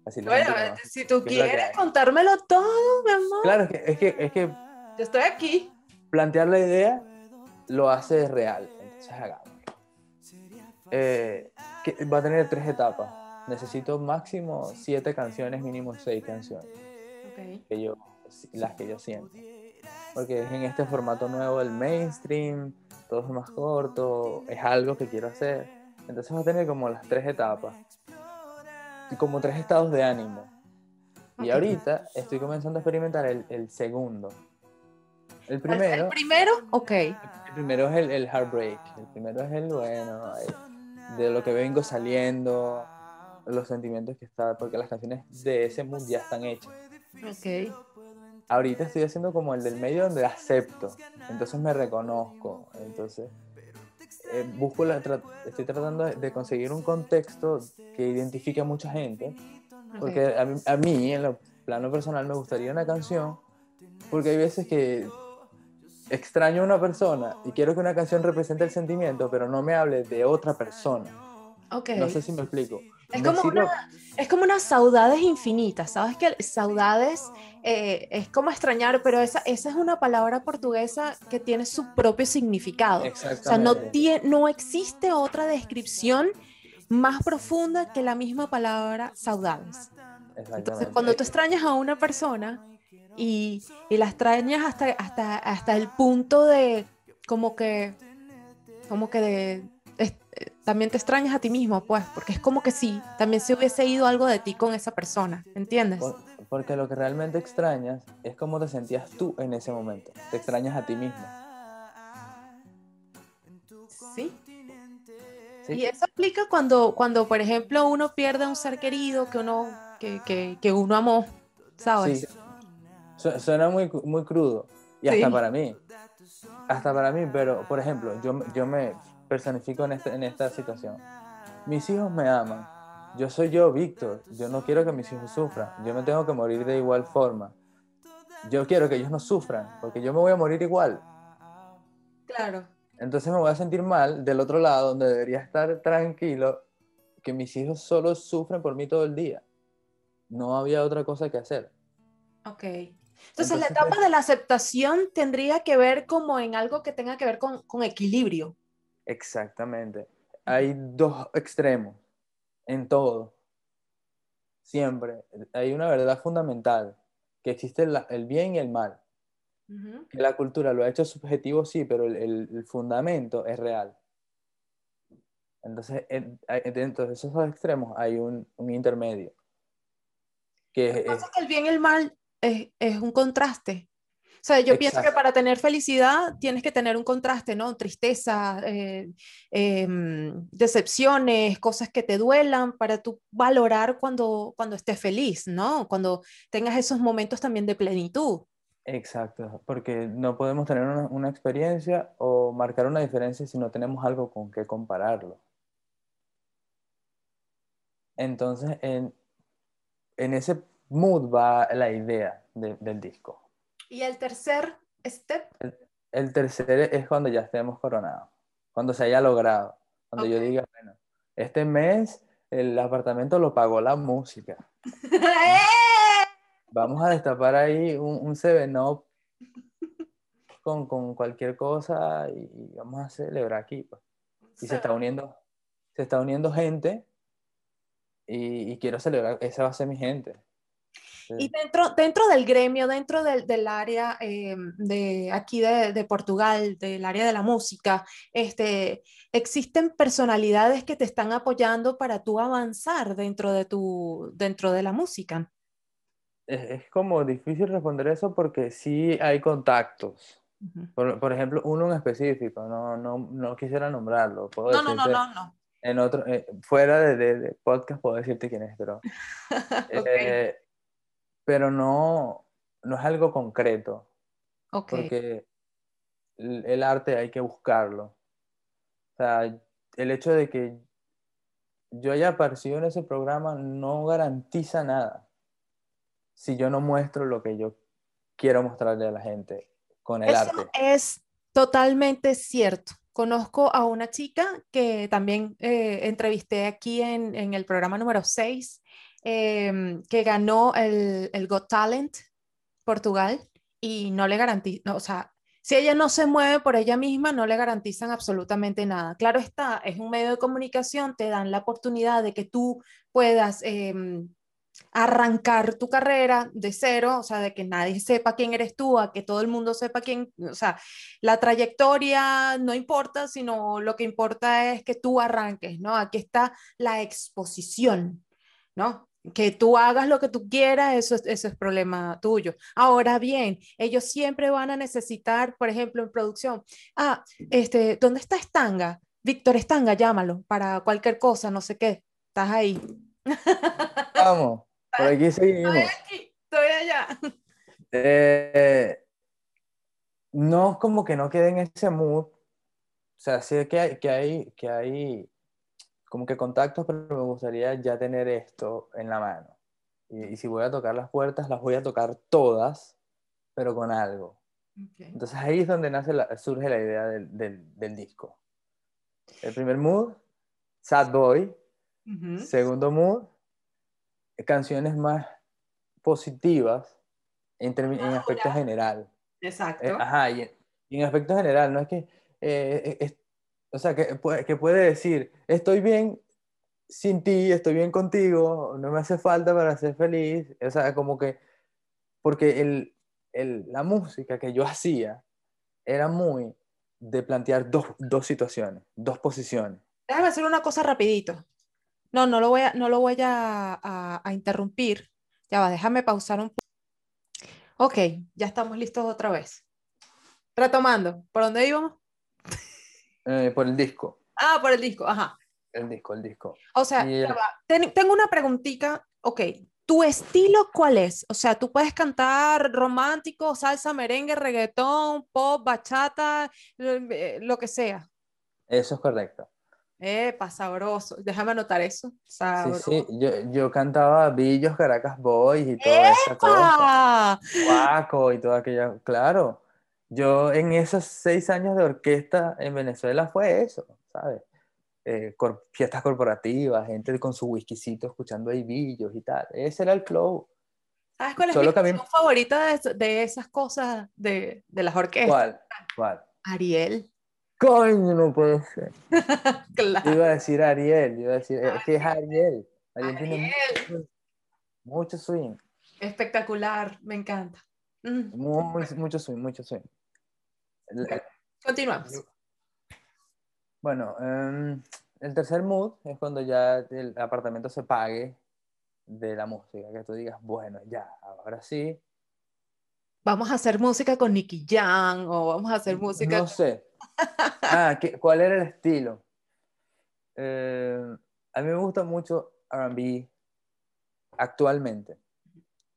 F: así
B: Bueno,
F: conoce
B: si tú quieres contármelo todo, mi amor,
F: Claro, es que, es que, es que
B: yo estoy aquí.
F: plantear la idea lo hace real. Entonces hagámoslo. Eh, que va a tener tres etapas. Necesito máximo siete canciones, mínimo seis canciones.
B: Ok.
F: Que yo, las que yo siento. Porque es en este formato nuevo del mainstream, todo es más corto, es algo que quiero hacer. Entonces va a tener como las tres etapas. Y como tres estados de ánimo. Y
B: Ok.
F: ahorita estoy comenzando a experimentar el, el segundo. El
B: ¿El-
F: primero.
B: ¿El primero? Ok.
F: El primero es el, el heartbreak. El primero es el bueno, de lo que vengo saliendo, los sentimientos que está, porque las canciones de ese mood ya están hechas.
B: Ok.
F: Ahorita estoy haciendo como el del medio donde acepto, entonces me reconozco, entonces eh, busco la, tra- estoy tratando de, conseguir un contexto que identifique a mucha gente, porque a mí, a mí, en lo plano personal me gustaría una canción, porque hay veces que extraño a una persona y quiero que una canción represente el sentimiento, pero no me hable de otra persona.
B: Ok.
F: No sé si me explico.
B: Es
F: Me
B: como,
F: sirve-
B: una, es como unas saudades infinitas, ¿sabes? Que saudades eh, es como extrañar, pero esa, esa es una palabra portuguesa que tiene su propio significado. O sea, no,
F: Exactamente.
B: tie- no existe otra descripción más profunda que la misma palabra saudades. Entonces, cuando tú extrañas a una persona y, y la extrañas hasta, hasta, hasta el punto de como que, como que de, es- también te extrañas a ti mismo, pues, porque es como que sí, también se hubiese ido algo de ti con esa persona, ¿entiendes?
F: Por- porque lo que realmente extrañas es cómo te sentías tú en ese momento. Te extrañas a ti mismo.
B: Sí.
F: ¿sí?
B: Y eso aplica cuando, cuando, por ejemplo, uno pierde a un ser querido que uno, que, que, que uno amó, ¿sabes?
F: Sí. Su- Suena muy, muy crudo. Y hasta
B: Sí.
F: para mí. Hasta para mí, pero por ejemplo, yo, yo me personifico en, este- en esta situación. Mis hijos me aman. Yo soy yo, Víctor. Yo no quiero que mis hijos sufran. Yo me tengo que morir de igual forma. Yo quiero que ellos no sufran, porque yo me voy a morir igual.
B: Claro.
F: Entonces me voy a sentir mal del otro lado, donde debería estar tranquilo, que mis hijos solo sufren por mí todo el día. No había otra cosa que hacer.
B: Ok. Entonces, la etapa
F: es-
B: de la aceptación tendría que ver como en algo que tenga que ver con, con equilibrio.
F: Exactamente. Hay dos extremos en todo. Siempre. Hay una verdad fundamental, que existe el, el bien y el mal.
B: Ujú.
F: Que la cultura lo ha hecho subjetivo, sí, pero el, el- el fundamento es real. Entonces, dentro de esos dos extremos hay un, un intermedio. Que
B: Lo que
F: es,
B: pasa es que el bien y el mal es, es un contraste. O sea, yo pienso que para tener felicidad tienes que tener un contraste, ¿no? Tristeza, eh, em, decepciones, cosas que te duelan para tú valorar cuando, cuando estés feliz, ¿no? Cuando tengas esos momentos también de plenitud.
F: Exacto, porque no podemos tener una, una experiencia o marcar una diferencia si no tenemos algo con que compararlo. Entonces, en, en ese mood va la idea de- del disco.
B: Y el tercer step,
F: El tercer es cuando ya estemos coronados, cuando se haya logrado, cuando yo
B: Ok.
F: diga, bueno, este mes el apartamento lo pagó la música. Vamos a destapar ahí un, un 7-Up con, con cualquier cosa y, y vamos a celebrar aquí. pues. Y se está uniendo, se está uniendo gente y, y quiero celebrar, esa va a ser mi gente.
B: Y dentro, dentro del gremio, dentro del, del área eh, de aquí de, de Portugal, del área de la música, este, existen personalidades que te están apoyando para tú avanzar dentro de, tu, dentro de la música.
F: Es, es como difícil responder eso porque sí hay contactos.
B: Ujú.
F: Por, por ejemplo, uno en específico, no, no, no quisiera nombrarlo. Puedo
B: No, no, no, no, no.
F: En otro, eh, fuera de, de- de podcast puedo decirte quién es, pero, eh, pero no, no es algo concreto,
B: ok.
F: porque el, el arte hay que buscarlo. O sea, el hecho de que yo haya aparecido en ese programa no garantiza nada si yo no muestro lo que yo quiero mostrarle a la gente con el
B: Eso
F: arte.
B: es totalmente cierto. Conozco a una chica que también eh, entrevisté aquí en, en el programa número 6, em, que ganó el, el Got Talent Portugal y no le garantiza, o sea, si ella no se mueve por ella misma, no le garantizan absolutamente nada. Claro está, es un medio de comunicación, te dan la oportunidad de que tú puedas em, arrancar tu carrera de cero, o sea, de que nadie sepa quién eres tú, a que todo el mundo sepa quién, o sea, la trayectoria no importa, sino lo que importa es que tú arranques, ¿no? Aquí está la exposición, ¿no? Que tú hagas lo que tú quieras, eso es, eso es problema tuyo. Ahora bien, ellos siempre van a necesitar, por ejemplo, en producción, ah, este, ¿dónde está Estanga? Víctor Estanga, llámalo para cualquier cosa, no sé qué. Estás ahí.
F: Vamos, por aquí seguimos.
B: aquí, estoy allá.
F: Eh, no como que no quede en ese mood. O sea, sé que hay, que hay, que hay como que contactos, pero me gustaría ya tener esto en la mano. Y, y si voy a tocar las puertas, las voy a tocar todas, pero con algo. Entonces ahí es donde nace la- surge la idea del, del- del disco. El primer mood, Sad Boy.
B: Ujú.
F: Segundo mood, canciones más positivas en, en aspecto general.
B: Exacto.
F: Eh, ajá, y, y en aspecto general, no es que, eh, es- o sea, que, que puede decir, estoy bien sin ti, estoy bien contigo, no me hace falta para ser feliz, o sea, como que, porque el, el- la música que yo hacía era muy de plantear dos, dos situaciones, dos posiciones.
B: Déjame hacer una cosa rapidito. No, no lo voy a, no lo voy a, a- a interrumpir. Ya va, déjame pausar un poco. Ok, ya estamos listos otra vez. Retomando, ¿por dónde íbamos?
F: Eh, por el disco,
B: Ah, por el disco, ajá.
F: el disco, el disco.
B: O sea,
F: Y.
B: Ten- tengo una preguntita. Ok, ¿Tu estilo cuál es? O sea, tú puedes cantar romántico, salsa, merengue, reggaetón, pop, bachata, eh, lo que sea.
F: Eso es correcto.
B: Epa, sabroso. Déjame anotar eso.
F: Sí,
B: Sabroso.
F: sí, yo, yo cantaba Billos, Caracas Boys y toda esa cosa.
B: ¡Epa!
F: Guaco y toda aquella, claro. Yo en esos seis años de orquesta en Venezuela fue eso, ¿sabes? Eh, cor- fiestas corporativas, gente con su whiskycito escuchando ahí Billos y tal. Ese era el flow.
B: ¿Sabes cuál es
F: Solo
B: mi
F: mí-
B: favorita de, es- de esas cosas de, de las orquestas?
F: ¿Cuál? ¿Cuál?
B: Ariel.
F: Coño, no puede ser.
B: Claro.
F: Iba a decir Ariel, iba a decir, es que es Ariel. Ariel tiene
B: Ariel.
F: mucho, mucho swing,
B: Espectacular, me encanta. Mm,
F: muy, mucho swing, mucho swing.
B: Continuamos.
F: Bueno, em, el tercer mood es cuando ya el apartamento se pague de la música, que tú digas, bueno, ya, ahora sí.
B: Vamos a hacer música con Nicky Jam o vamos a hacer música.
F: No sé. Ah, ¿qué- ¿cuál era el estilo? Eh, a mí me gusta mucho RB actualmente,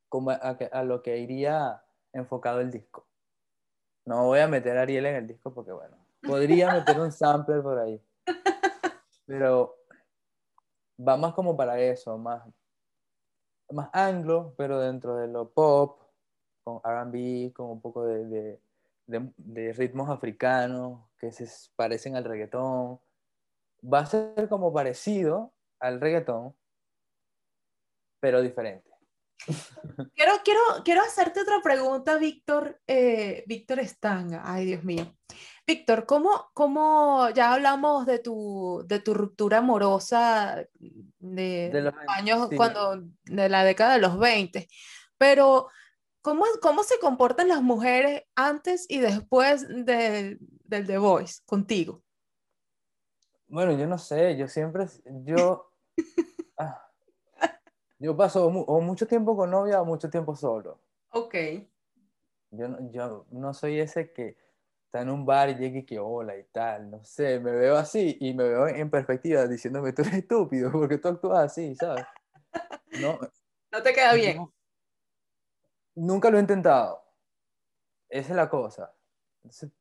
F: como a, a lo que iría enfocado el disco. No voy a meter a Ariel en el disco porque, bueno, podría meter un sampler por ahí. Pero va más como para eso, más, más anglo, pero dentro de lo pop, con RB, con un poco de, de- de- ritmos africanos que se parecen al reggaetón. Va a ser como parecido al reggaetón, pero diferente.
B: Quiero, quiero, quiero hacerte otra pregunta, Víctor, eh, Víctor Stanga. Ay, Dios mío. Víctor, ¿cómo, cómo ya hablamos de tu, de tu ruptura amorosa de,
F: De los
B: años
F: sí.
B: cuando, de la década de los 20? Pero, ¿cómo, cómo se comportan las mujeres antes y después de- del The Voice contigo?
F: Bueno, yo no sé, yo siempre, yo, yo paso mu- o mucho tiempo con novia o mucho tiempo solo.
B: Ok.
F: Yo no, yo no soy ese que está en un bar y llega y que hola y tal, no sé, me veo así y me veo en perspectiva diciéndome tú eres estúpido porque tú actúas así, ¿sabes? No,
B: No te queda bien.
F: no, nunca lo he intentado. Esa es la cosa. Entonces,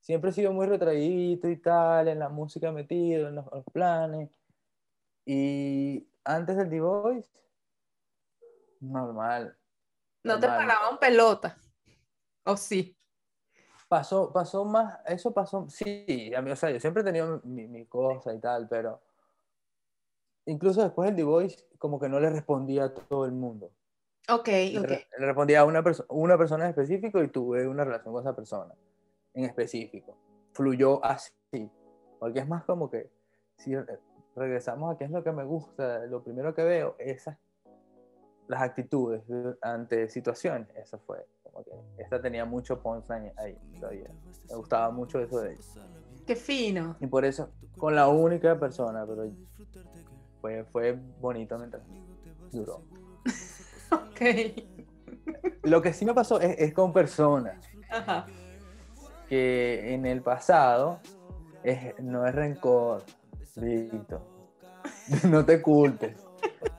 F: siempre he sido muy retraído y tal, en la música metido, en los, los planes. Y antes del D-Voice, normal.
B: No te
F: normal.
B: paraban pelota. ¿O sí?
F: Pasó, pasó más, eso pasó, sí, a mí, o sea, yo siempre he tenido mi, mi cosa y tal, pero incluso después del Voice, como que no le respondía a todo el mundo.
B: Ok,
F: Le,
B: ok.
F: le respondía a una, perso- una persona en específico y tuve una relación con esa persona en específico. Fluyó así, porque es más como que, si regresamos a qué es lo que me gusta, lo primero que veo, esas, las actitudes de- ante situaciones, eso fue, como que esta tenía mucho punchline ahí todavía. Me gustaba mucho eso de ella.
B: Qué fino.
F: Y por eso, con la única persona, pero fue, fue bonito mientras duró.
B: Ok.
F: Lo que sí me pasó es, es con personas
B: Ajá.
F: que en el pasado es, no es rencor, Víctor. No te culpes.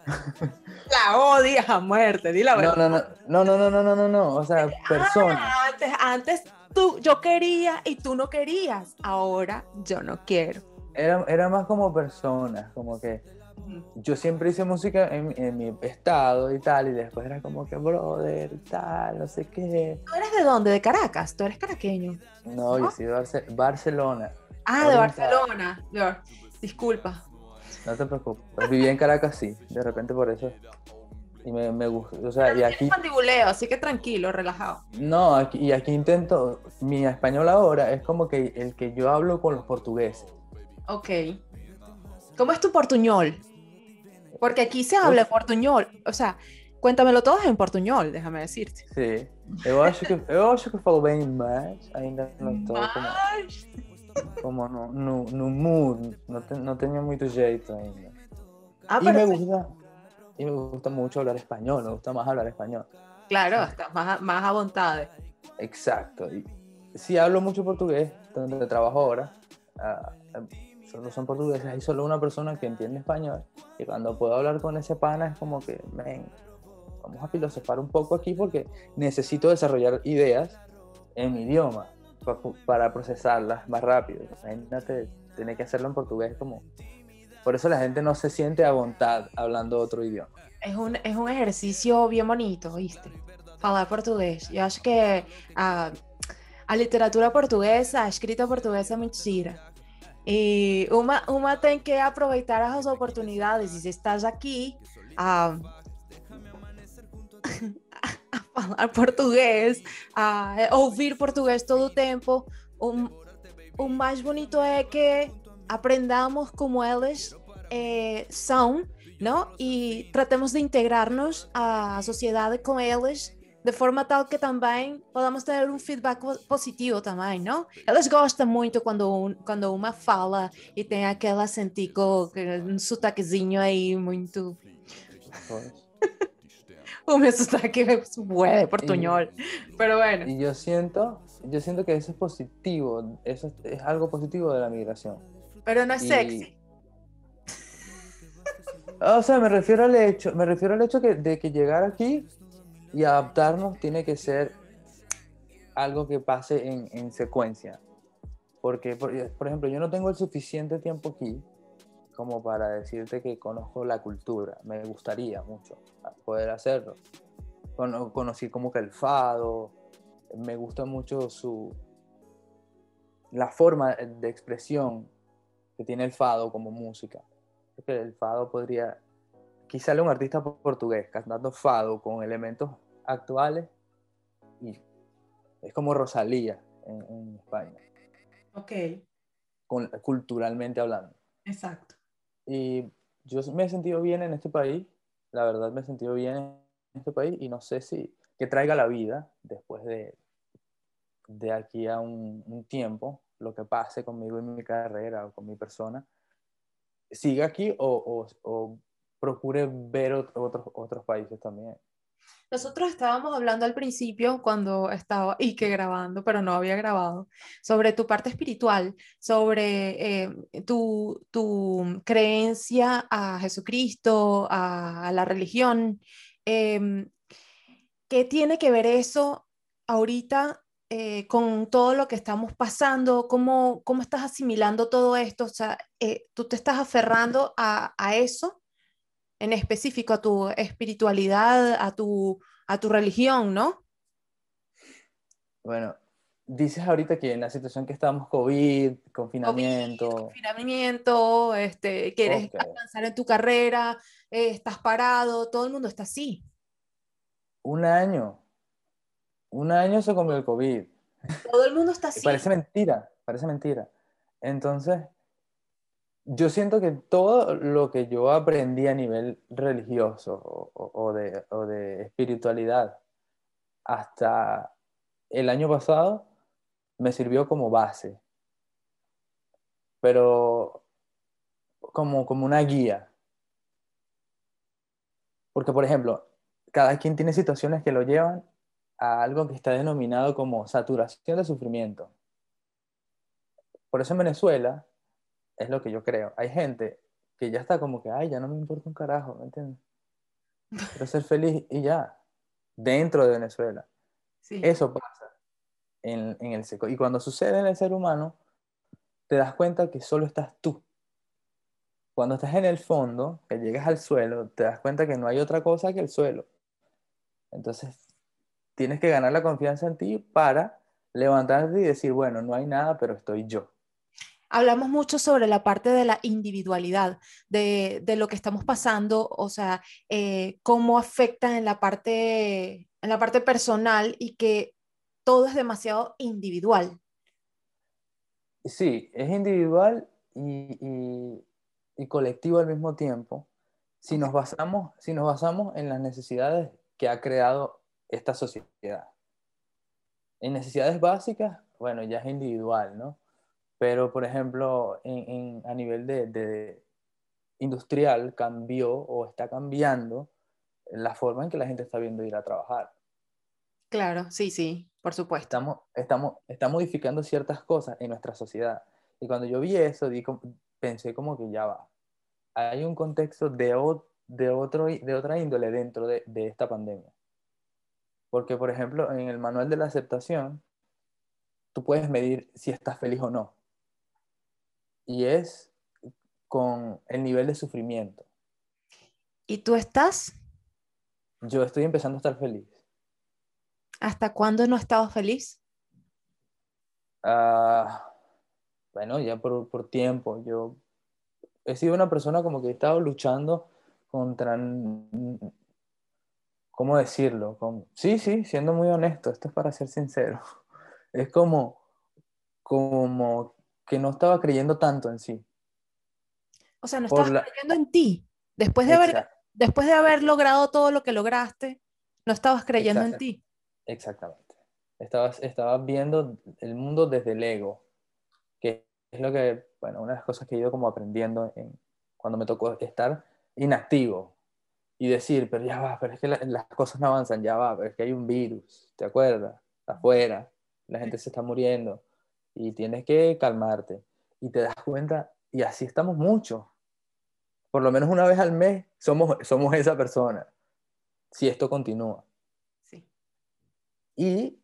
B: La odias a muerte, di la
F: No,
B: verdad.
F: no, no, no, no, no, no, no, no. O sea, personas.
B: Ah, antes, antes tú, yo quería y tú no querías. Ahora yo no quiero.
F: Era, era más como personas, como que yo siempre hice música en, en mi estado y tal, y después era como que, brother, tal, no sé qué.
B: ¿Tú eres de dónde? ¿De Caracas? ¿Tú eres caraqueño?
F: No, yo soy de Barce- Barcelona.
B: Ah, de. Barcelona. Yo- Disculpa.
F: No te preocupes. Vivía en Caracas, sí. De repente por eso. Y me, me gusta. O sea, y
B: Tienes
F: aquí.
B: mandibuleo, así que tranquilo, relajado.
F: No, aquí, y aquí intento. Mi español ahora es como que el que yo hablo con los portugueses.
B: Ok. ¿Cómo es tu portuñol? Porque aquí se habla portuñol. O sea, cuéntamelo todo en portuñol, déjame decirte.
F: Sí. Eu acho que, eu acho que falo bem, mas ainda como,
B: Mas-
F: como no, no, no mood. Não, te, não tenho muito jeito ainda.
B: Ah,
F: y
B: pero
F: me gusta. Y me gusta mucho hablar español. Me gusta más hablar español.
B: claro, estás más, más a voluntad.
F: Exacto. Y si hablo mucho portugués, donde trabajo ahora, ah, ah, solo son portugueses, hay solo una persona que entiende español y cuando puedo hablar con ese pana es como que, ven, vamos a filosofar un poco aquí porque necesito desarrollar ideas en mi idioma pa- para procesarlas más rápido. Imagínate tener que hacerlo en portugués como... Por eso la gente no se siente a voluntad hablando otro idioma.
B: Es un, es un ejercicio bien bonito, ¿viste? Falar português. Eu acho que a, a literatura portuguesa, a escrita portuguesa é mentira. E uma, uma tem que aproveitar as oportunidades. E se estás aqui a, a falar português, a ouvir português todo o tempo, o, o mais bonito é que aprendamos como eles eh, são ¿no? Y tratemos de integrarnos a la sociedad con ellos de forma tal que também podamos ter um feedback po- positivo também, não? Elas gostam muito quando, quando uma fala e tem aquele acentico, um sotaquezinho aí muito...
F: Pues,
B: O meu sotaque é bué, portuñol. Pero bueno,
F: Y yo siento, yo siento que eso es positivo, eso es, es algo positivo de la migración.
B: pero no es
F: y-
B: sexy.
F: O sea, me refiero al hecho, me refiero al hecho que, de que llegar aquí y adaptarnos tiene que ser algo que pase en, en secuencia. Porque, por, por ejemplo, yo no tengo el suficiente tiempo aquí como para decirte que conozco la cultura. Me gustaría mucho poder hacerlo. Cono- conocí como que el fado, me gusta mucho su la forma de expresión que tiene el fado como música. Creo que el fado podría, sale un artista po- portugués cantando fado con elementos actuales y es como Rosalía en, en España,
B: Ok,
F: con- culturalmente hablando.
B: exacto.
F: Y yo me he sentido bien en este país, la verdad me he sentido bien en este país y no sé si que traiga la vida después de, de aquí a un, tiempo, lo que pase conmigo en mi carrera o con mi persona, siga aquí o, o- procure ver ot- otros, otros países también.
B: Nosotros estábamos hablando al principio cuando estaba y que grabando, pero no había grabado, sobre tu parte espiritual, sobre eh, tu, tu creencia a Jesucristo, a, la religión. Em, ¿qué tiene que ver eso ahorita eh, con todo lo que estamos pasando? ¿Cómo, cómo estás asimilando todo esto? O sea, eh, tú te estás aferrando a, a eso en específico a tu espiritualidad, a tu, a tu religión, ¿no?
F: Bueno, dices ahorita que en la situación que estamos, COVID, confinamiento,
B: COVID, confinamiento, este, quieres
F: Ok.
B: avanzar en tu carrera, eh, estás parado, todo el mundo está así.
F: un año, un año se comió el COVID.
B: Todo el mundo está así.
F: Parece mentira, parece mentira. Entonces, yo siento que todo lo que yo aprendí a nivel religioso o, de, o de espiritualidad hasta el año pasado me sirvió como base, pero como, como una guía. Porque, por ejemplo, cada quien tiene situaciones que lo llevan a algo que está denominado como saturación de sufrimiento. Por eso en Venezuela, es lo que yo creo, hay gente que ya está como que, ay, ya no me importa un carajo, ¿me entiendes? Quiero ser feliz y ya, dentro de Venezuela.
B: Sí.
F: Eso pasa en, en el seco. Y cuando sucede en el ser humano, te das cuenta que solo estás tú. Cuando estás en el fondo, que llegas al suelo, te das cuenta que no hay otra cosa que el suelo. Entonces, tienes que ganar la confianza en ti para levantarte y decir, bueno, no hay nada, pero estoy yo.
B: Hablamos mucho sobre la parte de la individualidad, de, de lo que estamos pasando, o sea, eh, cómo afecta en la parte, en la parte personal y que todo es demasiado individual.
F: Sí, es individual y, y- y colectivo al mismo tiempo. Si nos basamos, si nos basamos en las necesidades que ha creado esta sociedad. En necesidades básicas, bueno, ya es individual, ¿no? Pero, por ejemplo, en, en- a nivel de, de industrial cambió o está cambiando la forma en que la gente está viendo ir a trabajar.
B: Claro, sí, sí, por supuesto.
F: estamos, estamos, está modificando ciertas cosas en nuestra sociedad. Y cuando yo vi eso, di pensé como que ya va. Hay un contexto de, o- de, otro, de otra índole dentro de, de esta pandemia. Porque, por ejemplo, en el manual de la aceptación, tú puedes medir si estás feliz o no. Y es con el nivel de sufrimiento.
B: ¿Y tú estás?
F: Yo estoy empezando a estar feliz.
B: ¿Hasta cuándo no estabas feliz?
F: Ah, bueno, ya por, por tiempo. Yo he sido una persona como que he estado luchando contra, ¿cómo decirlo? Con- sí, sí, siendo muy honesto, esto es para ser sincero. Es como, como que no estaba creyendo tanto en sí.
B: O sea, no estabas
F: la-
B: creyendo en ti. Después de, haber, después de haber logrado todo lo que lograste, no estabas creyendo en ti.
F: Exactamente. Estabas, estabas viendo el mundo desde el ego, que es lo que, bueno, una de las cosas que he ido como aprendiendo en, cuando me tocó estar inactivo y decir, pero ya va, pero es que la- las cosas no avanzan, ya va, pero es que hay un virus, ¿te acuerdas? Afuera, la gente se está muriendo y tienes que calmarte y te das cuenta, y así estamos mucho. Por lo menos una vez al mes somos, somos esa persona, si esto continúa.
B: Sí.
F: Y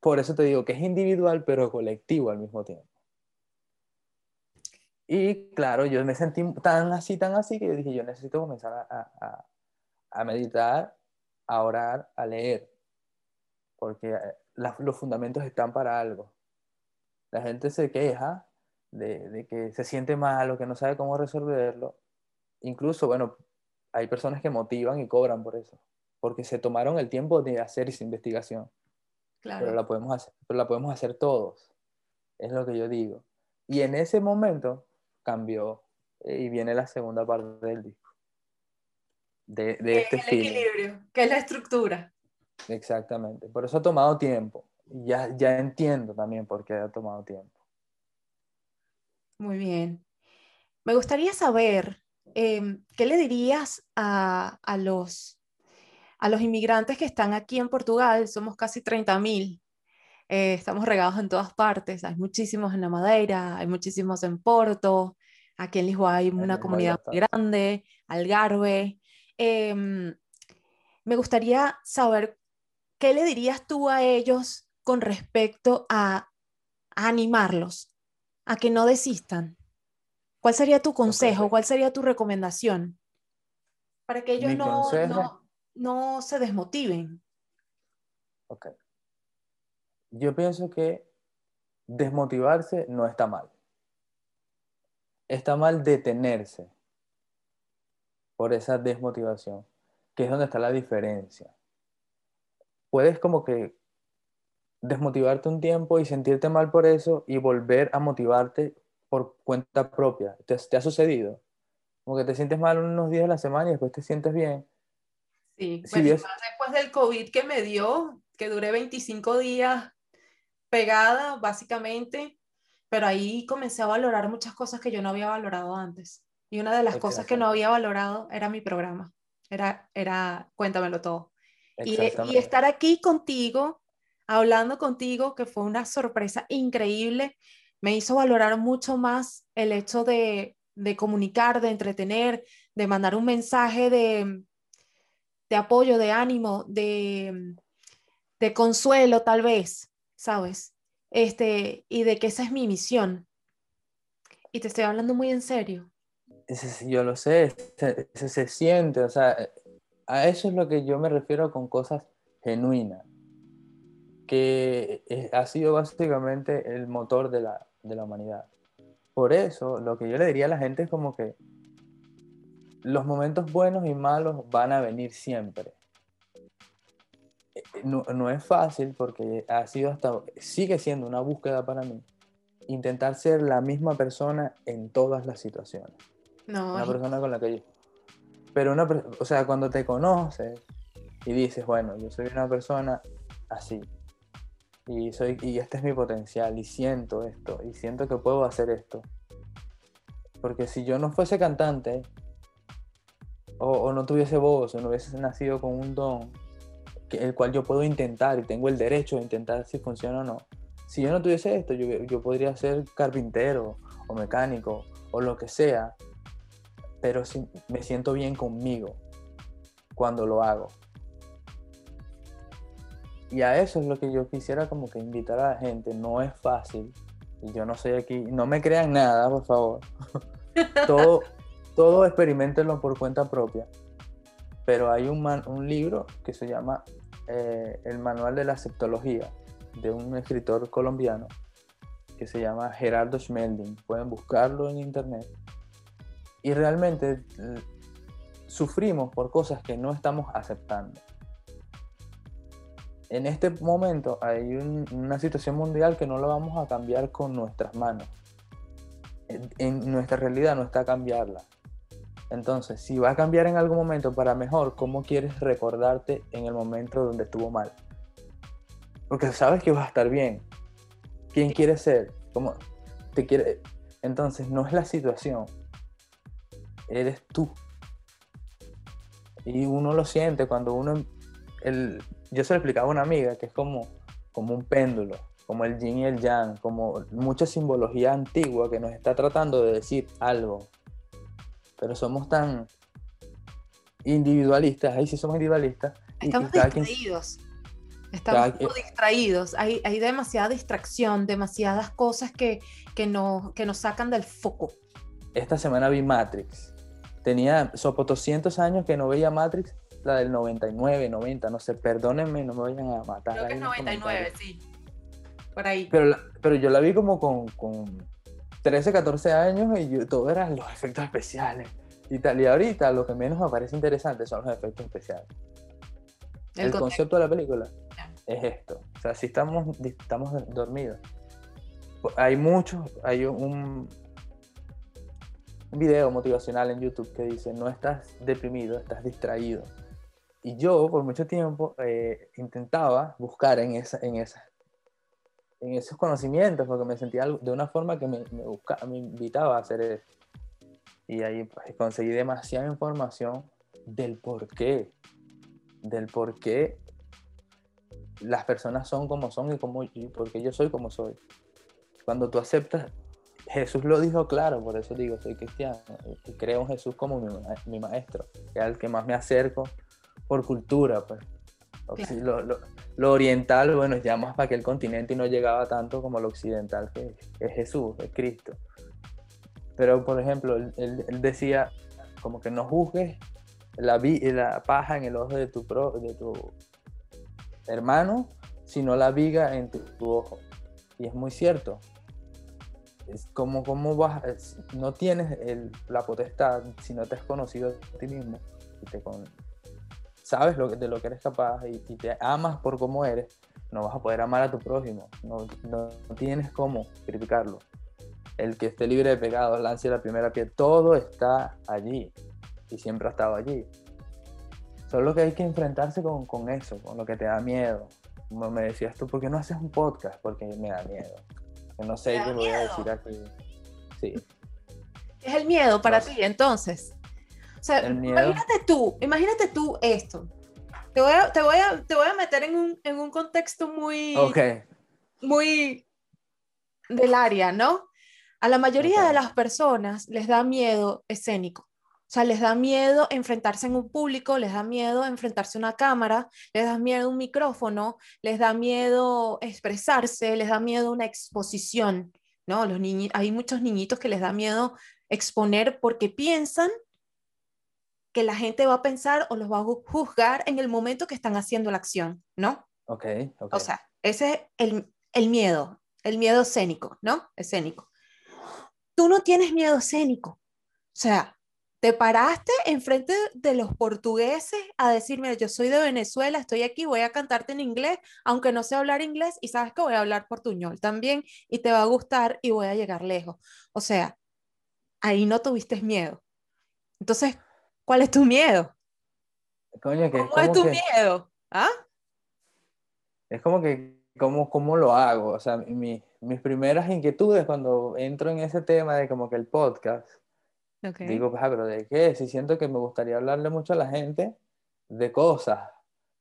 F: por eso te digo que es individual, pero colectivo al mismo tiempo. Y claro, yo me sentí tan así, tan así, que yo dije, yo necesito comenzar a, a- meditar, a orar, a leer, porque eh, los fundamentos están para algo. La gente se queja de, de que se siente mal o que no sabe cómo resolverlo. Incluso, bueno, hay personas que motivan y cobran por eso, porque se tomaron el tiempo de hacer esa investigación
B: Claro.
F: pero la podemos hacer, pero la podemos hacer todos. Es lo que yo digo. Y en ese momento cambió eh, y viene la segunda parte del disco. De, de
B: ¿Qué
F: este
B: es el
F: feeling.
B: equilibrio? ¿Qué es la estructura?
F: Exactamente. Por eso ha tomado tiempo. Ya, ya entiendo también por qué ha tomado tiempo.
B: Muy bien. Me gustaría saber em, qué le dirías a, a los, a los inmigrantes que están aquí en Portugal. Somos casi 30.000. Eh, estamos regados en todas partes. Hay muchísimos en la Madeira, hay muchísimos en Porto. Aquí en Lisboa hay una comunidad muy grande, Algarve. Em, me gustaría saber qué le dirías tú a ellos con respecto a, a animarlos, a que no desistan. ¿Cuál sería tu consejo? ¿Cuál sería tu recomendación? Para que ellos no, no, no se desmotiven.
F: Ok. Yo pienso que desmotivarse no está mal. Está mal detenerse por esa desmotivación, que es donde está la diferencia. Puedes como que desmotivarte un tiempo y sentirte mal por eso y volver a motivarte por cuenta propia. ¿Te, te ha sucedido? Como que te sientes mal unos días de la semana y después te sientes bien.
B: Sí,
F: Si
B: bueno,
F: ves-
B: más después del COVID que me dio, que duré 25 días pegada, básicamente, pero ahí comencé a valorar muchas cosas que yo no había valorado antes. Y una de las cosas que no había valorado era mi programa, era, era Cuéntamelo todo. Y, estar aquí contigo, hablando contigo, que fue una sorpresa increíble, me hizo valorar mucho más el hecho de, de comunicar, de entretener, de mandar un mensaje de, de apoyo, de ánimo, de, de consuelo tal vez, ¿sabes? Este, y de que esa es mi misión. Y te estoy hablando muy en serio.
F: Yo lo sé, se- se siente, o sea, a eso es lo que yo me refiero con cosas genuinas, que es- ha sido básicamente el motor de la, de la humanidad. Por eso, lo que yo le diría a la gente es como que los momentos buenos y malos van a venir siempre. Eh, No, no es fácil porque ha sido hasta, sigue siendo una búsqueda para mí, intentar ser la misma persona en todas las situaciones
B: No,
F: una persona con la que yo. Pero una, o sea, cuando te conoces y dices, bueno, yo soy una persona así y soy y este es mi potencial y siento esto y siento que puedo hacer esto. Porque si yo no fuese cantante o, no tuviese voz o no hubiese nacido con un don que, el cual yo puedo intentar y tengo el derecho de intentar si funciona o no. Si yo no tuviese esto, yo, yo podría ser carpintero o mecánico o lo que sea, pero sí me siento bien conmigo cuando lo hago. Y a eso es lo que yo quisiera como que invitar a la gente. No es fácil. Y yo no soy aquí. No me crean nada, por favor. todo, todo experimentenlo por cuenta propia. Pero hay un, man- un libro que se llama eh, El Manual de la Aceptología, de un escritor colombiano que se llama Gerardo Schmelding. Pueden buscarlo en internet. Y realmente eh, sufrimos por cosas que no estamos aceptando. En este momento hay un- una situación mundial que no la vamos a cambiar con nuestras manos. En, nuestra realidad no está cambiarla. Entonces, si va a cambiar en algún momento para mejor, ¿cómo quieres recordarte en el momento donde estuvo mal? Porque sabes que va a estar bien. ¿Quién quieres ser? ¿Cómo te quiere? Entonces, no es la situación. Eres tú. Y uno lo siente cuando uno... El, yo se lo explicaba a una amiga que es como, como un péndulo, como el yin y el yang, como mucha simbología antigua que nos está tratando de decir algo. Pero somos tan individualistas, ahí sí somos individualistas. y- y
B: Estamos
F: cada quien-
B: distraídos. Estamos
F: cada
B: distraídos. Hay, hay demasiada distracción, demasiadas cosas que, que, nos, que nos sacan del foco.
F: esta semana vi Matrix. Tenía sopo 200 años que no veía Matrix, la del 99, 90, no sé, perdónenme, no me vayan a matar.
B: Creo que es
F: en los
B: 99,
F: comentarios.
B: sí. Por ahí.
F: Pero, la- pero yo la vi como con, con 13, 14 años y yo, todo eran los efectos especiales y tal. Y ahorita lo que menos me parece interesante son los efectos especiales.
B: El
F: concepto de la película es esto. O sea, si estamos, estamos dormidos. Hay muchos, hay un, un video motivacional en YouTube que dice, no estás deprimido, estás distraído. Y yo por mucho tiempo eh, intentaba buscar en, esa, en, esa, en esos conocimientos porque me sentía de una forma que me, me, busca- me invitaba a hacer eso. Y ahí pues, conseguí demasiada información del por qué, del por qué las personas son como son y, como, y por qué yo soy como soy. Cuando tú aceptas, Jesús lo dijo claro, por eso digo, soy cristiano y creo en Jesús como mi, mi maestro, que es al que más me acerco por cultura, pues. Lo, lo- lo oriental, bueno, ya más para aquel continente y no llegaba tanto como lo occidental, que es Jesús, es Cristo. Pero, por ejemplo, él, él- decía como que no juzgues la, la paja en el ojo de tu, pro- de tu hermano, sino la viga en tu, tu ojo. Y es muy cierto. Es como, como vas, es- no tienes el- la potestad si no te has conocido a ti mismo y te con- sabes lo, que- de lo que eres capaz y, y te amas por cómo eres, no vas a poder amar a tu prójimo. No, no- no tienes cómo criticarlo. El que esté libre de pecados lance la primera piedra. Todo está allí y siempre ha estado allí. Solo que hay que enfrentarse con, con eso, con lo que te da miedo. Como me decías tú, ¿por qué no haces un podcast? Porque me da miedo. Que no sé
B: ¿Te da
F: qué voy a decir aquí. Sí.
B: ¿Qué es el miedo para
F: No sé.
B: ti entonces? Sea, imagínate tú, imagínate tú esto. Te voy a, te voy a, te voy a meter en un, en un contexto muy, muy del área, ¿no? A la mayoría de las personas les da miedo escénico. O sea, les da miedo enfrentarse en un público, les da miedo enfrentarse a una cámara, les da miedo un micrófono, les da miedo expresarse, les da miedo una exposición, ¿no? Los niñi- hay muchos niñitos que les da miedo exponer porque piensan que la gente va a pensar o los va a ju- juzgar en el momento que están haciendo la acción, ¿no?
F: Ok, ok.
B: O sea, ese es el, el miedo, el miedo escénico, ¿no? Escénico. Tú no tienes miedo escénico. O sea, te paraste enfrente de los portugueses a decir, mira, yo soy de Venezuela, estoy aquí, voy a cantarte en inglés, aunque no sé hablar inglés, y sabes que voy a hablar portuñol también, y te va a gustar y voy a llegar lejos. O sea, ahí no tuviste miedo. Entonces, ¿cuál es tu miedo?
F: Coño, que es
B: ¿Cómo es
F: como
B: tu
F: que,
B: miedo? ¿Ah?
F: es como que, ¿cómo, cómo lo hago? O sea, mi- mis primeras inquietudes cuando entro en ese tema de como que el podcast,
B: Ok.
F: digo, pues, ah, pero ¿de qué? Si siento que me gustaría hablarle mucho a la gente de cosas,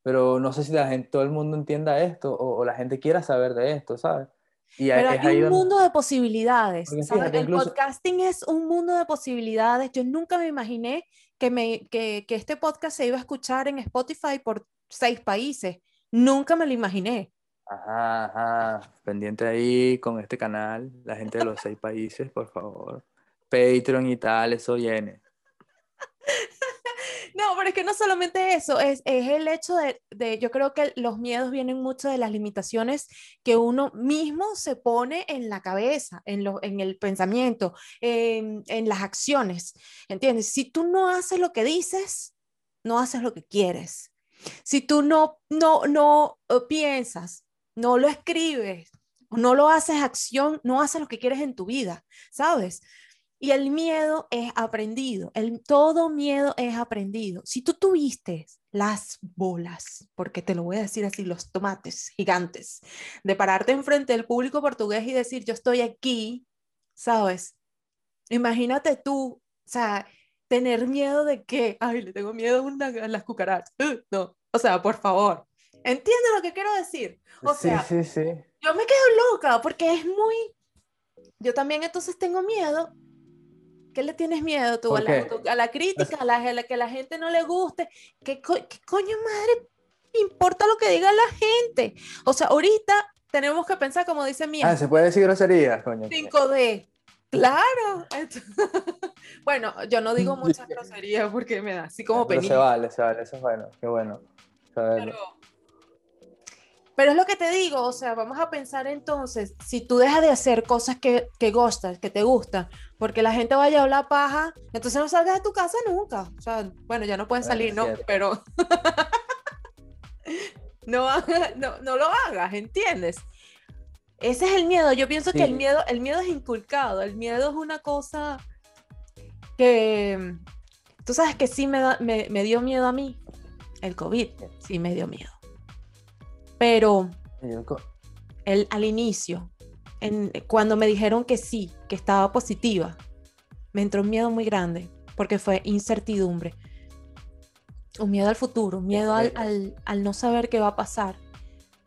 F: pero no sé si la gente, todo el mundo entienda esto o, o la gente quiera saber de esto, ¿sabes? Y
B: Pero
F: es
B: hay
F: ahí
B: un
F: donde-
B: mundo de posibilidades.
F: Fíjate,
B: El
F: incluso-
B: podcasting es un mundo de posibilidades. Yo nunca me imaginé que, me, que, que este podcast se iba a escuchar en Spotify por seis países. Nunca me lo imaginé.
F: Ajá, ajá. Pendiente ahí con este canal, la gente de los seis países, por favor. Patreon y tal, eso viene.
B: No, pero es que no solamente eso, es, es el hecho de, de- yo creo que los miedos vienen mucho de las limitaciones que uno mismo se pone en la cabeza, en, lo, en el pensamiento, en, las acciones, ¿entiendes? Si tú no haces lo que dices, no haces lo que quieres. Si tú no, no, no eh, piensas, no lo escribes, no lo haces acción, no haces lo que quieres en tu vida, ¿sabes? Y el miedo es aprendido, el, todo miedo es aprendido. Si tú tuviste las bolas, porque te lo voy a decir así, los tomates gigantes, de pararte enfrente del público portugués y decir, yo estoy aquí, ¿sabes? Imagínate tú, o sea, tener miedo de que, ay, le tengo miedo a, una- a las cucarachas. Uh, No, o sea, por favor, ¿entiendes lo que quiero decir? O
F: sí,
B: sea,
F: sí, sí.
B: yo me quedo loca porque es muy... Yo también entonces tengo miedo. ¿Qué le tienes miedo tú?
F: ¿Por
B: A la,
F: qué?
B: a la crítica, a la, a la que la gente no le guste. ¿Qué, co- qué coño madre importa lo que diga la gente? O sea, ahorita tenemos que pensar, como dice Mía,
F: Ah, ¿se puede decir groserías, coño?
B: 5D. Claro. Bueno, yo no digo muchas groserías porque me da así como
F: Pero se
B: penita.
F: vale, se vale, eso es bueno, qué bueno.
B: Pero, pero es lo que te digo, o sea, vamos a pensar entonces, si tú dejas de hacer cosas que, que gustas, que te gustan, porque la gente vaya a hablar paja, entonces no salgas de tu casa nunca. O sea, bueno, ya no pueden
F: Bueno,
B: salir, ¿no?
F: cierto.
B: Pero no, no, no lo hagas, ¿entiendes? Ese es el miedo. Yo pienso que el miedo, el miedo es inculcado. El miedo es una cosa que tú sabes que sí me, da- me, me dio miedo a mí. El COVID sí me dio miedo. Pero
F: el
B: al inicio, en, cuando me dijeron que sí, que estaba positiva, me entró un miedo muy grande porque fue incertidumbre. Un miedo al futuro, un miedo al, al- al no saber qué va a pasar.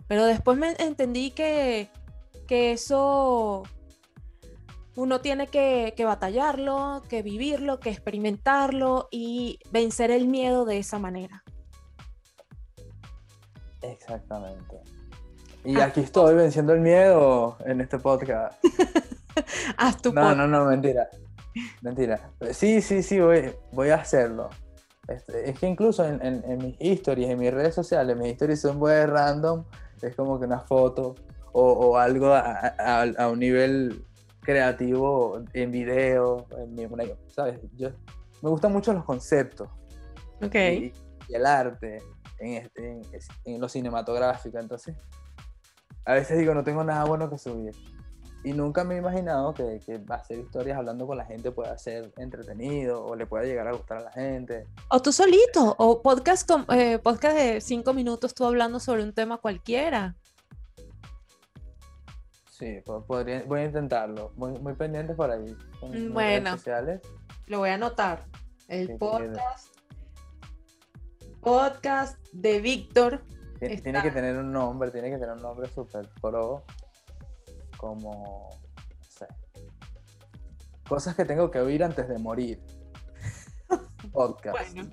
B: Pero después me entendí que, que eso uno tiene que, que batallarlo, que vivirlo, que experimentarlo y vencer el miedo de esa manera.
F: Exactamente. Y
B: Ah.
F: aquí estoy venciendo el miedo en este podcast.
B: Haz tu
F: No, no, no, mentira. Mentira. Sí, sí, sí, voy, voy a hacerlo. Este, es que incluso en, en- en mis historias, en mis redes sociales, mis historias son muy random. Es como que una foto o, o algo a, a- a un nivel creativo en video, en ¿sabes? Yo, me gustan mucho los conceptos
B: Ok.
F: y, y el arte en, este- en, en lo cinematográfico. Entonces, a veces digo, no tengo nada bueno que subir. Y nunca me he imaginado que, que hacer historias hablando con la gente pueda ser entretenido o le pueda llegar a gustar a la gente.
B: O tú solito, o podcast, con, eh, podcast de cinco minutos tú hablando sobre un tema cualquiera.
F: Sí, po- podría, voy a intentarlo. Muy, muy pendientes por ahí. con mis redes
B: Bueno.
F: sociales.
B: Lo voy a anotar. El
F: sí,
B: podcast. Podcast de Víctor.
F: Tien- Tiene
B: Está.
F: que tener un nombre, tiene que tener un nombre súper pro. Como, no sé. Cosas que tengo que oír antes de morir. Podcast.
B: Bueno.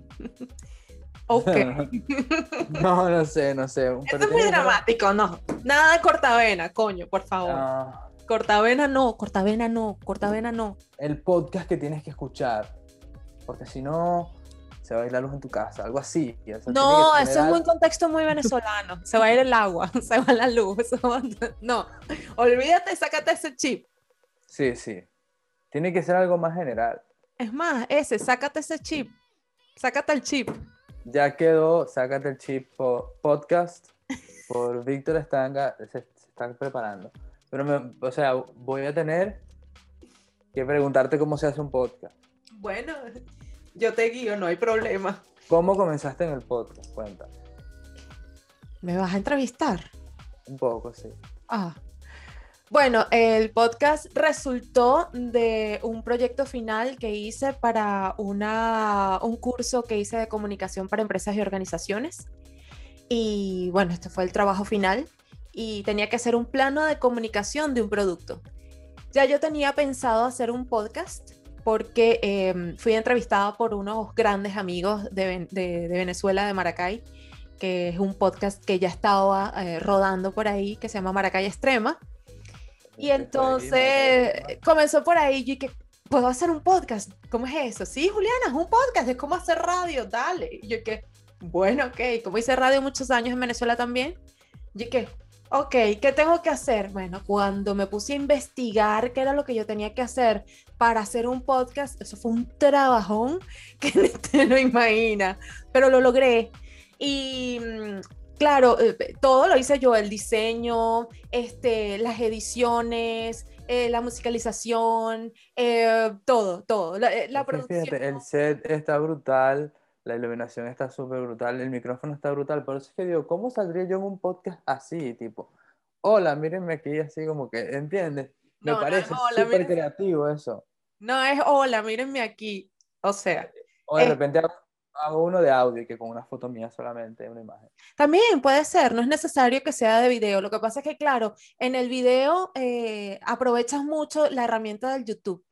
B: ok.
F: No, no sé, no sé.
B: Esto es muy dramático, no. Nada de cortavena, coño, por favor.
F: Ah,
B: Cortavena no, cortavena no, cortavena no.
F: el podcast que tienes que escuchar. Porque si no, se va a ir la luz en tu casa. Algo así. o sea, tiene
B: No, eso es un contexto muy venezolano. Se va a ir el agua, se va la luz. va- No, olvídate, sácate ese chip.
F: Sí, sí. Tiene que ser algo más general.
B: Es más, ese, sácate ese chip. Sácate el chip.
F: Ya quedó, sácate el chip po- podcast por Víctor Estanga, se, se están preparando. Pero, me- o sea, voy a tener que preguntarte cómo se hace un podcast.
B: Bueno, yo te guío, no hay problema.
F: ¿Cómo comenzaste en el podcast? Cuenta.
B: ¿Me vas a entrevistar?
F: Un poco, sí.
B: Ah. Bueno, el podcast resultó de un proyecto final que hice para una, un curso que hice de comunicación para empresas y organizaciones. Y bueno, este fue el trabajo final. y tenía que hacer un plano de comunicación de un producto. Ya yo tenía pensado hacer un podcast porque eh, fui entrevistada por unos grandes amigos de, de- de Venezuela, de Maracay, que es un podcast que ya estaba eh, rodando por ahí, que se llama Maracay Extrema. Y entonces comenzó por ahí y que puedo hacer un podcast. ¿Cómo es eso? Sí, Juliana, es un podcast, es como hacer radio, dale. Y yo que, bueno, ok, como hice radio muchos años en Venezuela también, yo que, ok, ¿qué tengo que hacer? Bueno, cuando me puse a investigar qué era lo que yo tenía que hacer para hacer un podcast, eso fue un trabajón que te lo imaginas, pero lo logré. Y mm, claro, eh, todo lo hice yo, el diseño, este, las ediciones, eh, la musicalización, eh, todo, todo, la, eh, producción.
F: Fíjate, el set está brutal, la iluminación está súper brutal, el micrófono está brutal, por eso es que digo, ¿cómo saldría yo en un podcast así? Tipo, hola, mírenme aquí, así como que, ¿entiendes? Me
B: No,
F: parece
B: no,
F: súper
B: mírenme.
F: creativo eso.
B: No es hola, mírenme aquí. O sea,
F: O de
B: Eh.
F: repente hago, hago uno de audio, que con una foto mía solamente, una imagen.
B: también puede ser, no es necesario que sea de video. Lo que pasa es que, claro, en el video eh, aprovechas mucho la herramienta del YouTube.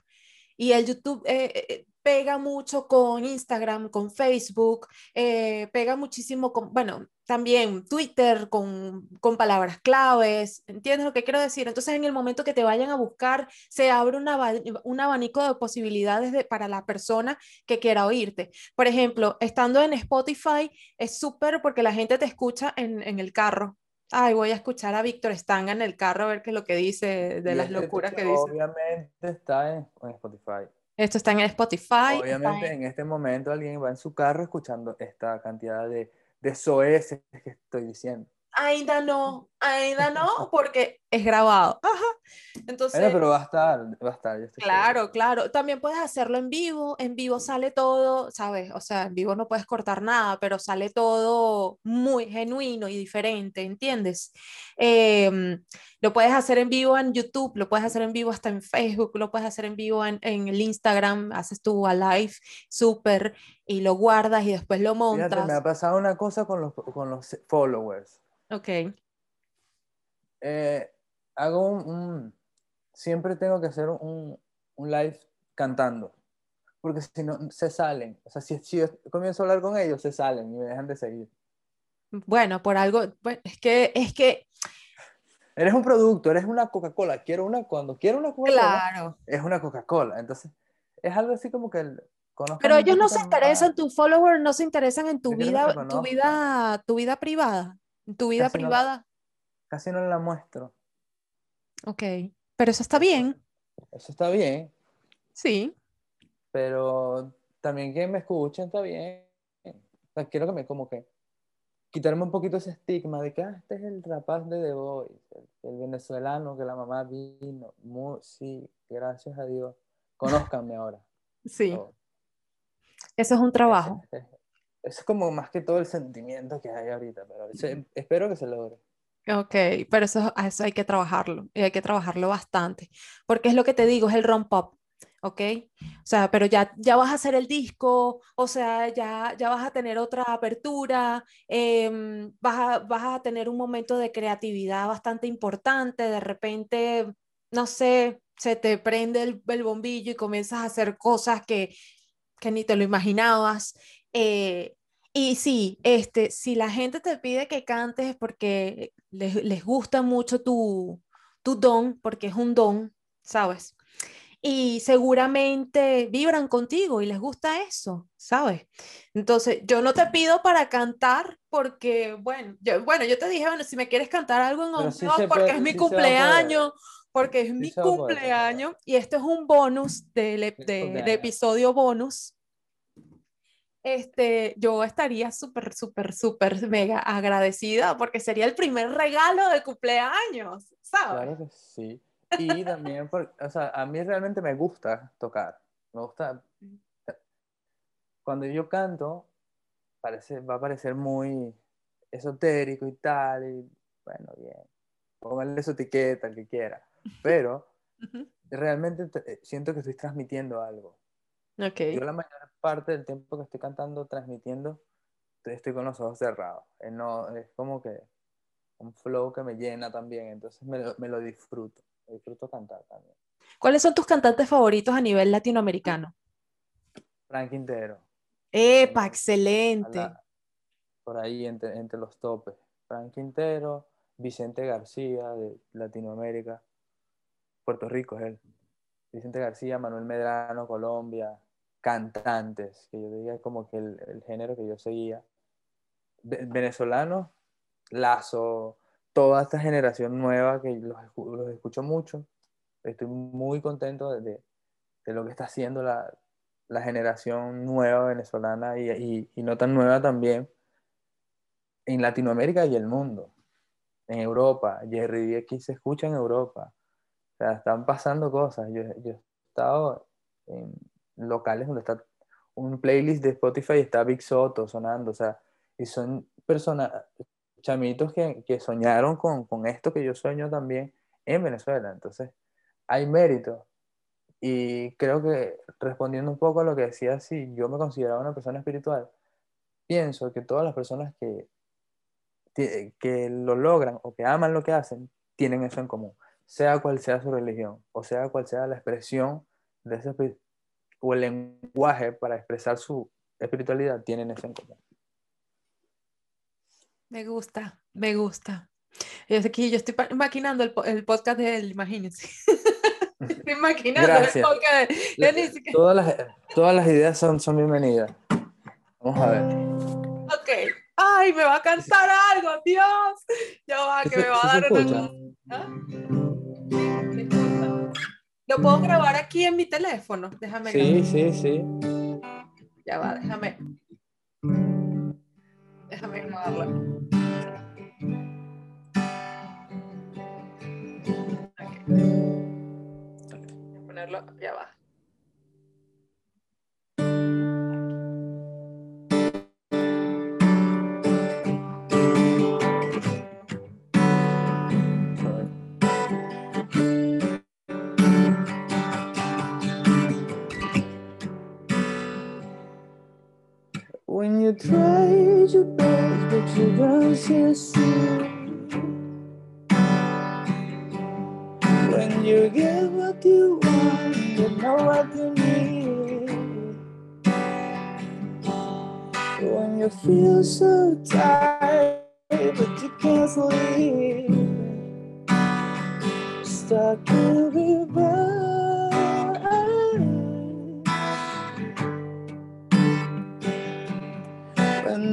B: Y el YouTube eh, eh, pega mucho con Instagram, con Facebook, eh, pega muchísimo con, bueno, también Twitter, con, con palabras claves. ¿Entiendes lo que quiero decir? Entonces, en el momento que te vayan a buscar, se abre un, aba- un abanico de posibilidades de- para la persona que quiera oírte. Por ejemplo, estando en Spotify, es súper porque la gente te escucha en, en el carro. Ay, voy a escuchar a Víctor Stanga en el carro a ver qué es lo que dice de
F: Y
B: las
F: este
B: locuras que dice.
F: Obviamente está en, en Spotify.
B: Esto está en Spotify.
F: Obviamente
B: en-
F: en este momento alguien va en su carro escuchando esta cantidad de, de soeces que estoy diciendo.
B: Ainda no, ainda no, porque es grabado. Ajá. Entonces,
F: Bueno, pero va a estar, va a estar. yo estoy
B: claro,
F: seguro.
B: claro. También puedes hacerlo en vivo. En vivo sale todo, ¿sabes? O sea, en vivo no puedes cortar nada, pero sale todo muy genuino y diferente, ¿entiendes? Em, lo puedes hacer en vivo en YouTube, lo puedes hacer en vivo hasta en Facebook, lo puedes hacer en vivo en, en el Instagram, haces tu live súper y lo guardas y después lo
F: Fíjate, me
B: montas.
F: ha pasado una cosa con los, con los followers.
B: Ok,
F: Eh, hago un, un- Siempre tengo que hacer un, un live cantando. Porque si no, se salen. O sea, si, si yo comienzo a hablar con ellos, se salen y me dejan de seguir.
B: bueno, por algo, bueno, es que, es que,
F: Eres un producto, eres una Coca-Cola. Quiero una, cuando quiero una Coca-Cola,
B: claro.
F: es una Coca-Cola. Entonces, es algo así como que el-
B: Pero ellos no se interesan, tus followers no se interesan en tu vida, tu vida, tu vida privada, tu vida
F: Casi no-
B: privada.
F: Casi no la muestro.
B: Ok, pero eso está bien,
F: Eso está bien,
B: sí.
F: pero también que me escuchen está bien. O sea, quiero que me como que quitarme un poquito ese estigma de que ah, este es el rapaz de The Voice, el, el venezolano que la mamá vino. Mu- sí, gracias a Dios. Conózcanme ahora.
B: Sí, eso es un trabajo.
F: Ese- ese- Eso es como más que todo el sentimiento que hay ahorita, pero espero que se logre.
B: Ok, pero eso, eso hay que trabajarlo y hay que trabajarlo bastante, porque es lo que te digo, es el romp up, ¿ok? O sea, pero ya, ya vas a hacer el disco, o sea, ya, ya vas a tener otra apertura, em, vas a, vas a tener un momento de creatividad bastante importante, de repente, no sé, se te prende el, el bombillo y comienzas a hacer cosas que, que ni te lo imaginabas. Eh, y sí, este, si la gente te pide que cantes es porque les, les gusta mucho tu, tu don, porque es un don, ¿sabes? Y seguramente vibran contigo y les gusta eso, ¿sabes? Entonces, yo no te pido para cantar porque, bueno, yo, bueno, yo te dije, bueno, si me quieres cantar algo en
F: sí se
B: porque
F: puede-
B: es mi
F: sí
B: cumpleaños, porque es mi
F: a poder,
B: cumpleaños, y esto es un bonus del, de- de episodio bonus este, yo estaría súper, súper, súper mega agradecida porque sería el primer regalo de cumpleaños, ¿sabes?
F: Claro que sí. Y también, por- o sea, a mí realmente me gusta tocar. Me gusta. Cuando yo canto, parece, va a parecer muy esotérico y tal. Y bueno, bien. Pónganle su etiqueta, el que quiera. Pero realmente te- siento que estoy transmitiendo algo.
B: Ok,
F: Yo la mayor parte del tiempo que estoy cantando, transmitiendo, estoy- con los ojos cerrados. No, es como que un flow que me llena también, entonces me lo, me lo disfruto, disfruto cantar también.
B: ¿Cuáles son tus cantantes favoritos a nivel latinoamericano?
F: Frank Quintero,
B: ¡Epa, excelente!
F: la- por ahí entre, entre los topes. Frank Quintero, Vicente García de Latinoamérica, Puerto Rico es él. Vicente García, Manuel Medrano, Colombia, cantantes, que yo diría como que el, el género que yo seguía. Ve- Venezolanos, Lazo, toda esta generación nueva que los, los escucho mucho. Estoy muy contento de, de- de lo que está haciendo la, la generación nueva venezolana y, y- y no tan nueva también en Latinoamérica y el mundo, en Europa. Jerry X se escucha en Europa. O sea, están pasando cosas. Yo, yo he estado en locales donde está un playlist de Spotify y está Big Soto sonando. O sea, y son personas, chamitos que, que soñaron con, con esto que yo sueño también en Venezuela. Entonces, hay mérito. Y creo que respondiendo un poco a lo que decía, si yo me consideraba una persona espiritual, pienso que todas las personas que, que lo logran o que aman lo que hacen, tienen eso en común, sea cual sea su religión, o sea cual sea la expresión de espi- o el lenguaje para expresar su espiritualidad, tienen eso en común.
B: Me gusta, me gusta. Yo que yo estoy maquinando el, el podcast de él, imagínense. Estoy maquinando
F: Gracias.
B: el podcast de yo ni siquiera-
F: Todas las, todas las ideas son, son bienvenidas. Vamos a ver.
B: Ok. Ay, me va a cantar algo, Dios. Ya va, que me va
F: ¿Sí
B: a dar una. ¿Ah? Lo puedo grabar aquí en mi teléfono. Déjame
F: Sí, sí, sí.
B: Ya va, déjame. Déjame grabarla. Ok. Voy a ponerlo, ya va.
F: Try your best, but you don't succeed. When you get what you want, you know what you need. When you feel so tired, but you can't sleep. Stuck in reverse.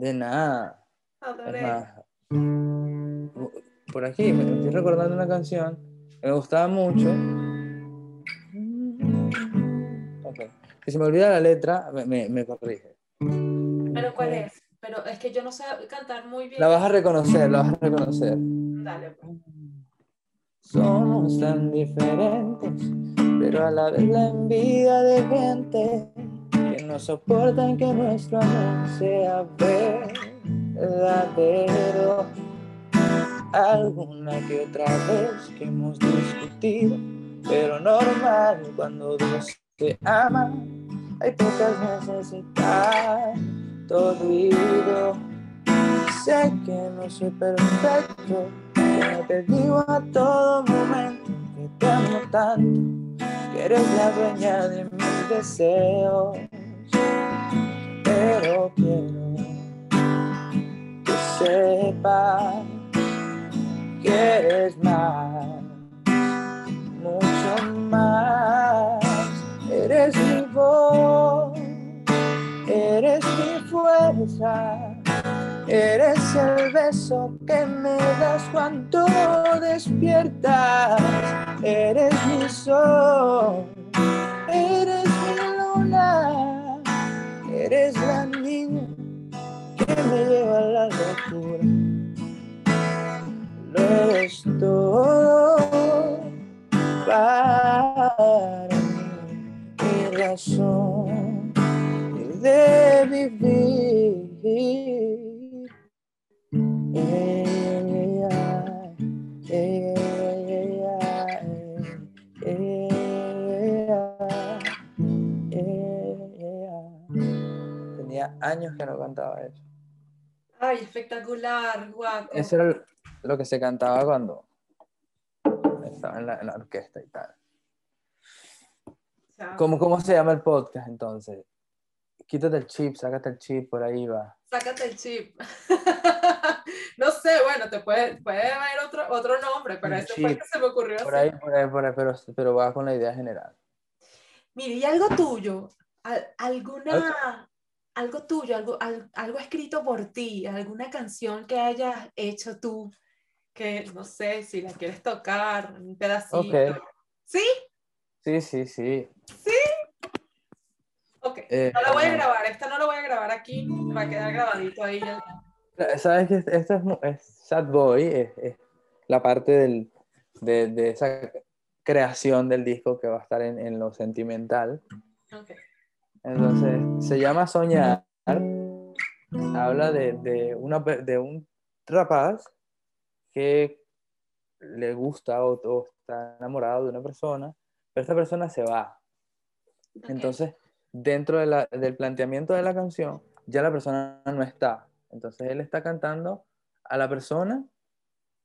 F: De nada.
B: Adoré.
F: más, por aquí me estoy recordando una canción que me gustaba mucho. Ok. Si se me olvida la letra, me, me, me corrige.
B: Pero ¿cuál es? Pero es que yo no sé cantar muy bien.
F: La vas a reconocer, la vas a reconocer.
B: Dale, pues.
F: Somos tan diferentes, pero a la vez la envidia de gente no soportan que nuestro amor sea verdadero. Alguna que otra vez que hemos discutido, pero normal cuando dos se aman, hay pocas necesitan todo. Sé que no soy perfecto, que no te digo a todo momento que te amo tanto, que eres la dueña de mis deseos quiero que sepas que eres más, mucho más. Eres mi voz, eres mi fuerza, eres el beso que me das cuando despiertas, eres mi sol. Eres eres la niña que me lleva a la locura. Lo eres todo para mí, mi razón de vivir. Años que no cantaba eso.
B: Ay, espectacular, guapo.
F: Eso era lo que se cantaba cuando estaba en la, en la orquesta y tal. ¿Cómo, ¿Cómo se llama el podcast entonces? Quítate el chip, sácate el chip, por ahí va.
B: Sácate el chip. no sé, bueno, te puede, puede haber otro, otro nombre, pero
F: Un
B: ese fue que se me ocurrió
F: Por
B: así.
F: ahí, por ahí, por ahí, pero, pero va con la idea general.
B: Mire, y algo tuyo, al- alguna, algo tuyo, algo, al- algo escrito por ti, alguna canción que hayas hecho tú, que no sé si la quieres tocar, un pedacito.
F: Ok.
B: ¿Sí?
F: Sí, sí, sí.
B: Ok.
F: Eh,
B: No la voy a grabar, esta no la voy a grabar aquí, va a quedar grabadito ahí. ya.
F: Sabes que esto es, es Sad Boy, es, es la parte del, de, de esa creación del disco que va a estar en, en lo sentimental.
B: Ok.
F: Entonces, se llama Soñar. Habla de, de, una, de un rapaz que le gusta o, o está enamorado de una persona, pero esta persona se va. Entonces, dentro de la- del planteamiento de la canción, ya la persona no está. Entonces, él está cantando a la persona,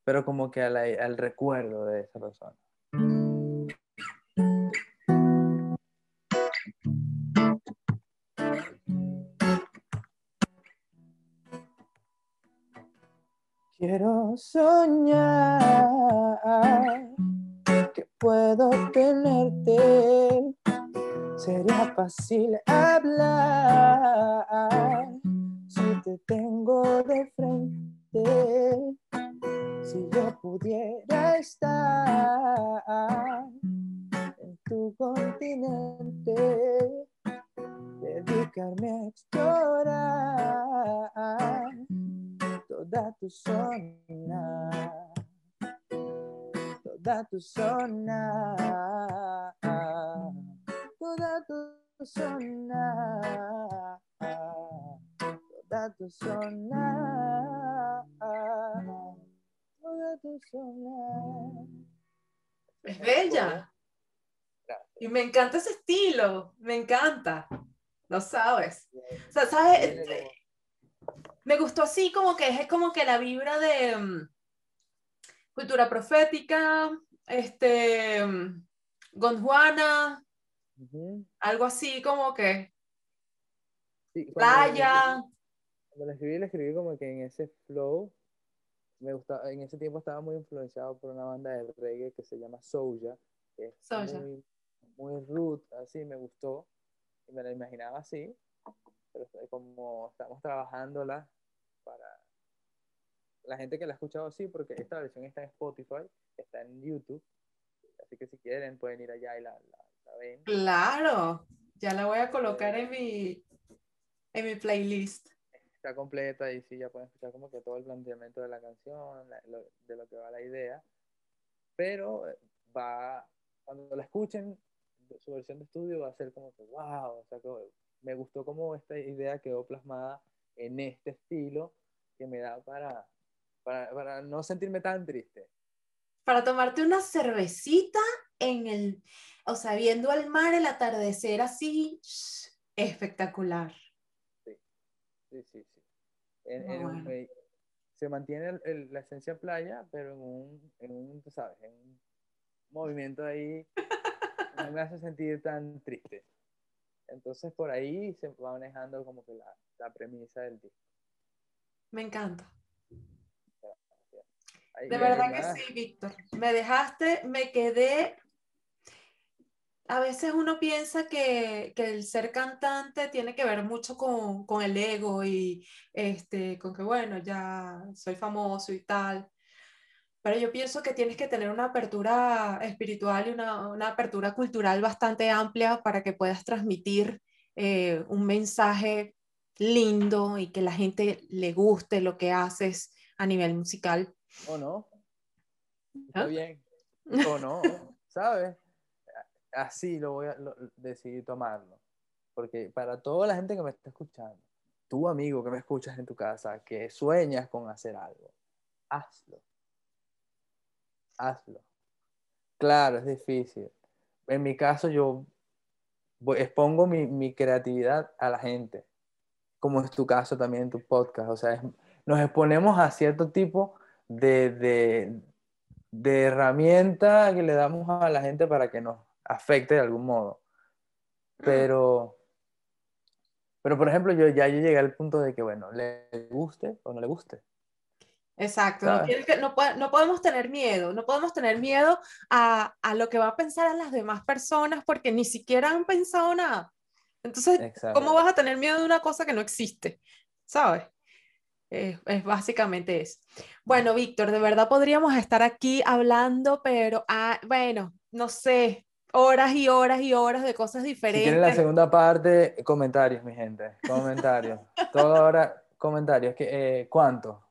F: pero como que a la- al recuerdo de esa persona. Soñar que puedo tenerte. Sería fácil hablar si te tengo de frente. Si yo pudiera estar en tu continente, dedicarme a explorar toda tu zona, toda tu zona, toda tu zona, toda tu zona, toda tu zona.
B: Es bella. Y me encanta ese estilo, me encanta. Lo sabes. O sea, ¿sabes? Me gustó así como que es como que la vibra de mm, cultura profética, este, mm, Gondwana, algo así como que
F: Sí, cuando le-
B: playa.
F: Cuando la escribí, la escribí como que en ese flow. Me gusta, en ese tiempo estaba muy influenciado por una banda de reggae que se llama Soulja, que es
B: Soulja.
F: muy, muy root, así me gustó. Y me la imaginaba así, pero como estamos trabajándola para la gente que la ha escuchado así, porque esta versión está en Spotify, está en YouTube. Así que si quieren pueden ir allá y la, la- la ven.
B: Claro, ya la voy a colocar en mi, en mi playlist.
F: está completa y sí, ya pueden escuchar como que todo el planteamiento de la canción, la- lo- de lo que va la idea. Pero eh, va, cuando la escuchen, su versión de estudio va a ser como que, wow, o sea, que me gustó como esta idea quedó plasmada en este estilo que me da para, para, para no sentirme tan triste.
B: Para tomarte una cervecita en el, o sea, viendo el mar, el atardecer así, espectacular.
F: Sí, sí, sí. En-
B: Ah,
F: en un-
B: bueno.
F: se mantiene el- el- la esencia playa, pero en un, en un, tú sabes, en un movimiento ahí no me hace sentir tan triste. Entonces por ahí se va manejando como que la, la premisa del disco.
B: Me encanta. De verdad que sí, Víctor. Me dejaste, me quedé. A veces uno piensa que, que el ser cantante tiene que ver mucho con, con el ego y este, con que, bueno, ya soy famoso y tal. Pero yo pienso que tienes que tener una apertura espiritual y una, una apertura cultural bastante amplia para que puedas transmitir eh, un mensaje lindo y que la gente le guste lo que haces a nivel musical.
F: ¿O no? Está
B: ¿Ah?
F: bien. ¿O no? ¿Sabes? Así lo voy a lo- decidí tomarlo. Porque para toda la gente que me está escuchando, tu amigo que me escuchas en tu casa, que sueñas con hacer algo, hazlo. Hazlo. Claro, es difícil. En mi caso, yo expongo mi, mi creatividad a la gente, como es tu caso también en tu podcast. O sea, es- nos exponemos a cierto tipo de, de, de herramienta que le damos a la gente para que nos afecte de algún modo. Pero, pero por ejemplo, yo ya yo llegué al punto de que, bueno, le guste o no le guste.
B: Exacto, no, que- no, no podemos tener miedo, no podemos tener miedo a, a lo que va a pensar a las demás personas porque ni siquiera han pensado nada. Entonces,
F: Exacto.
B: ¿cómo vas a tener miedo de una cosa que no existe? ¿Sabes? Es, es básicamente eso. Bueno, Víctor, de verdad podríamos estar aquí hablando, pero ah, bueno, no sé, horas y horas y horas de cosas
F: Si quieren la
B: diferentes.
F: segunda parte, comentarios, mi gente. Comentarios. Todo ahora, comentarios. ¿Qué, eh, ¿Cuánto?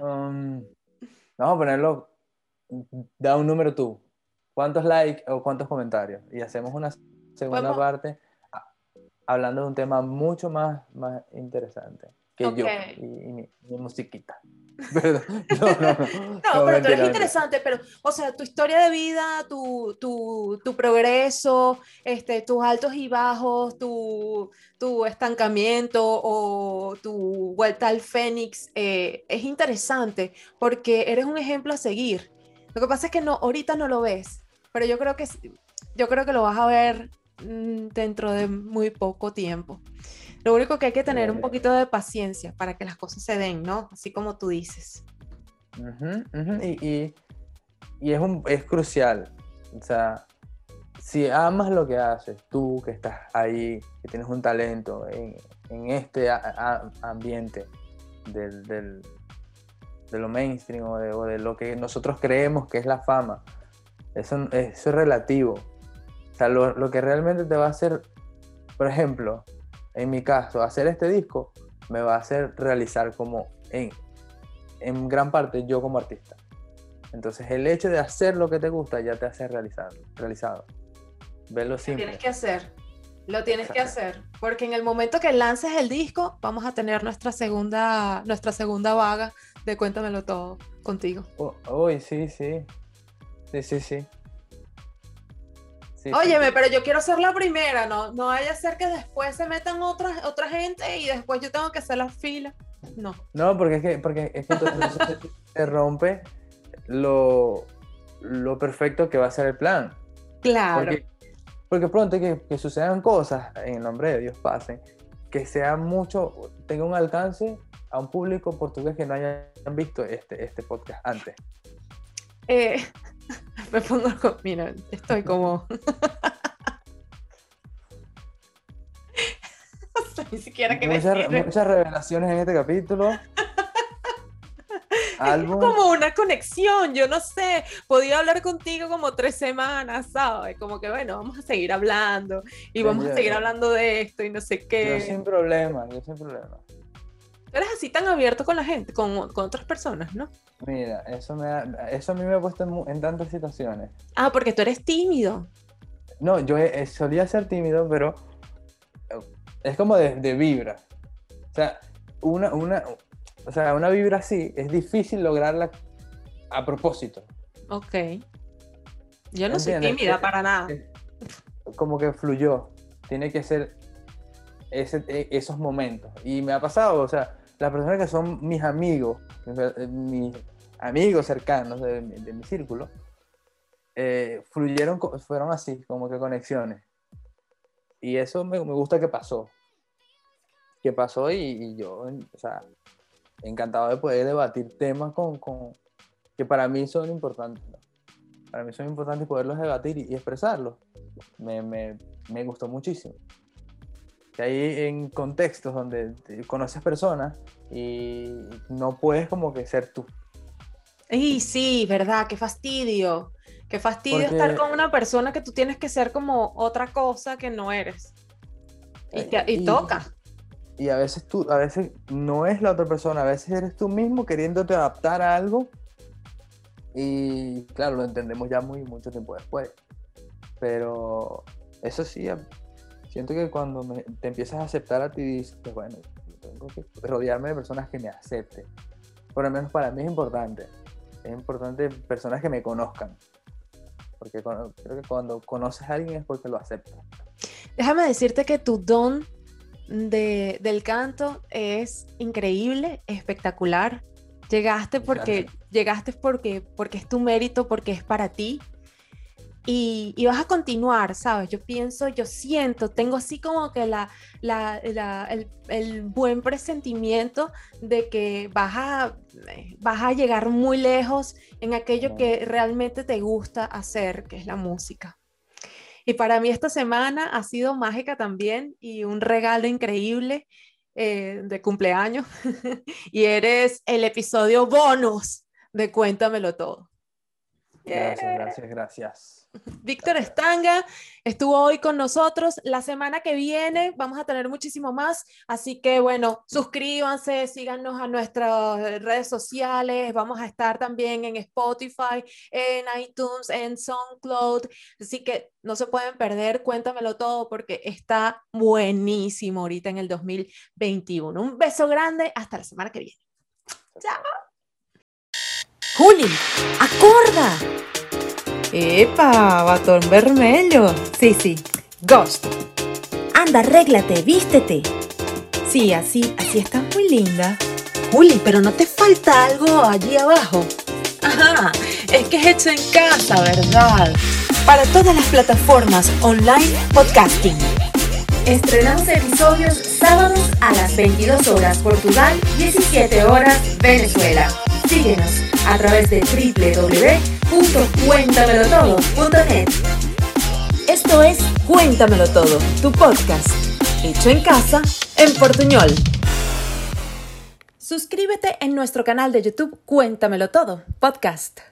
F: Um, vamos a ponerlo. Da un número tú. ¿Cuántos likes o cuántos comentarios? Y hacemos una segunda
B: Podemos-
F: parte hablando de un tema mucho más, más interesante que yo y, y mi, mi musiquita. Perdón. No, no, no.
B: No, pero tú eres interesante, pero, o sea, tu historia de vida, tu, tu, tu progreso, este, tus altos y bajos, tu, tu estancamiento o tu vuelta al Fénix, eh, es interesante porque eres un ejemplo a seguir. Lo que pasa es que no, ahorita no lo ves, pero yo creo que, yo creo que lo vas a ver mm, dentro de muy poco tiempo. Lo único que hay que tener un poquito de paciencia para que las cosas se den, ¿no? Así como tú dices.
F: Ujú, ujú, Y, y- y es, un, es crucial. O sea, si amas lo que haces, tú que estás ahí, que tienes un talento en, en este a- a- ambiente del, del- de lo mainstream o de, o de lo que nosotros creemos que es la fama, eso, eso es relativo. O sea, lo, lo que realmente te va a hacer, por ejemplo, en mi caso, hacer este disco me va a hacer realizar como en, en gran parte yo como artista. Entonces el hecho de hacer lo que te gusta ya te hace realizar, realizado. Verlo
B: Lo
F: simple.
B: tienes que hacer. Lo tienes que
F: Exacto.
B: hacer. Porque en el momento que lances el disco, vamos a tener nuestra segunda, nuestra segunda vaga de Cuéntamelo todo contigo.
F: Oh, Uy, sí, sí. Sí, sí, sí. Sí,
B: Óyeme,
F: sí.
B: pero yo quiero ser la primera, ¿no? No vaya a ser que después se metan otras, otra gente y después yo tengo que hacer la fila. No.
F: No, porque es que, porque es que entonces se, se rompe lo, lo perfecto que va a ser el plan.
B: Claro.
F: Porque, porque pronto que, que sucedan cosas, en el nombre de Dios pasen, que sea mucho, tenga un alcance a un público portugués que no hayan visto este, este podcast antes.
B: Eh, me pongo, mira, estoy como... No sé ni siquiera qué
F: Muchas,
B: decir.
F: muchas revelaciones en este capítulo. Álbum.
B: como una conexión, yo no sé, podía hablar contigo como tres semanas, ¿sabes? Como que bueno, vamos a seguir hablando y vamos a seguir hablando de esto y no sé
F: Yo
B: qué.
F: sin problema, yo sin problema.
B: Tú eres así tan abierto con la gente, con, con otras personas, ¿no?
F: Mira, eso, me ha- eso a mí me ha puesto en, en tantas situaciones.
B: Ah, porque tú eres tímido.
F: No, yo eh, solía ser tímido, pero eh, es como de, de vibra. O sea, una, una, o sea, una vibra así es difícil lograrla a propósito.
B: Ok. Yo no soy tímida para nada.
F: Como que fluyó. Tiene que ser ese- e- esos momentos. Y me ha pasado, o sea, las personas que son mis amigos, eh, mis amigos cercanos de, mi- círculo, eh, fluyeron, fueron así, como que conexiones. Y eso me, gusta que pasó. Que pasó y, y yo, o sea, encantado de poder debatir temas con, con- que para mí son importantes. Para mí son importantes poderlos debatir y, y expresarlos. Me, me- me gustó muchísimo. Que hay en contextos donde conoces personas y no puedes como que ser tú.
B: Y sí, verdad, qué fastidio. Qué fastidio
F: Porque-
B: estar con una persona que tú tienes que ser como otra cosa que no eres. Y, te- y
F: Y-
B: toca.
F: Y a veces tú, a veces no es la otra persona, a veces eres tú mismo queriéndote adaptar a algo. Y claro, lo entendemos ya muy mucho tiempo después. Pero eso sí, siento que cuando me- te empiezas a aceptar a ti, dices, bueno, yo tengo que rodearme de personas que me acepten. Por lo menos para mí es importante. Es importante personas que me conozcan. Porque cuando- creo que cuando conoces a alguien es porque lo aceptas.
B: Déjame decirte que tu don de, del canto es increíble, espectacular. Llegaste porque, llegaste porque, porque es tu mérito, porque es para ti. Y, y vas a continuar, ¿sabes? Yo pienso, yo siento, tengo así como que la, la- la- el, el buen presentimiento de que vas a, vas a llegar muy lejos en aquello que realmente te gusta hacer, que es la música. Y para mí esta semana ha sido mágica también y un regalo increíble eh, de cumpleaños. y eres el episodio bonus de Cuéntamelo Todo.
F: Gracias, gracias, gracias.
B: Víctor Estanga estuvo hoy con nosotros. La semana que viene vamos a tener muchísimo más. Así que bueno, suscríbanse, síganos a nuestras redes sociales. Vamos a estar también en Spotify, en iTunes, en SoundCloud. Así que no se pueden perder. Cuéntamelo todo porque está buenísimo ahorita en el 2021. Un beso grande. Hasta la semana que viene.
A: Juli, acorda! Epa, batón vermelho. Sí, sí, Ghost. Anda, arréglate, vístete. Sí, así, así estás muy linda. Juli, pero no te falta algo allí abajo. Ajá, es que es hecho en casa, ¿verdad? Para todas las plataformas online podcasting.
C: Estrenamos episodios sábados a las 22 horas Portugal, 17 horas Venezuela. Síguenos a través de www.cuéntamelotodo.net.
A: Esto es Cuéntamelo Todo, tu podcast, hecho en casa, en Portuñol. Suscríbete en nuestro canal de YouTube Cuéntamelo Todo, podcast.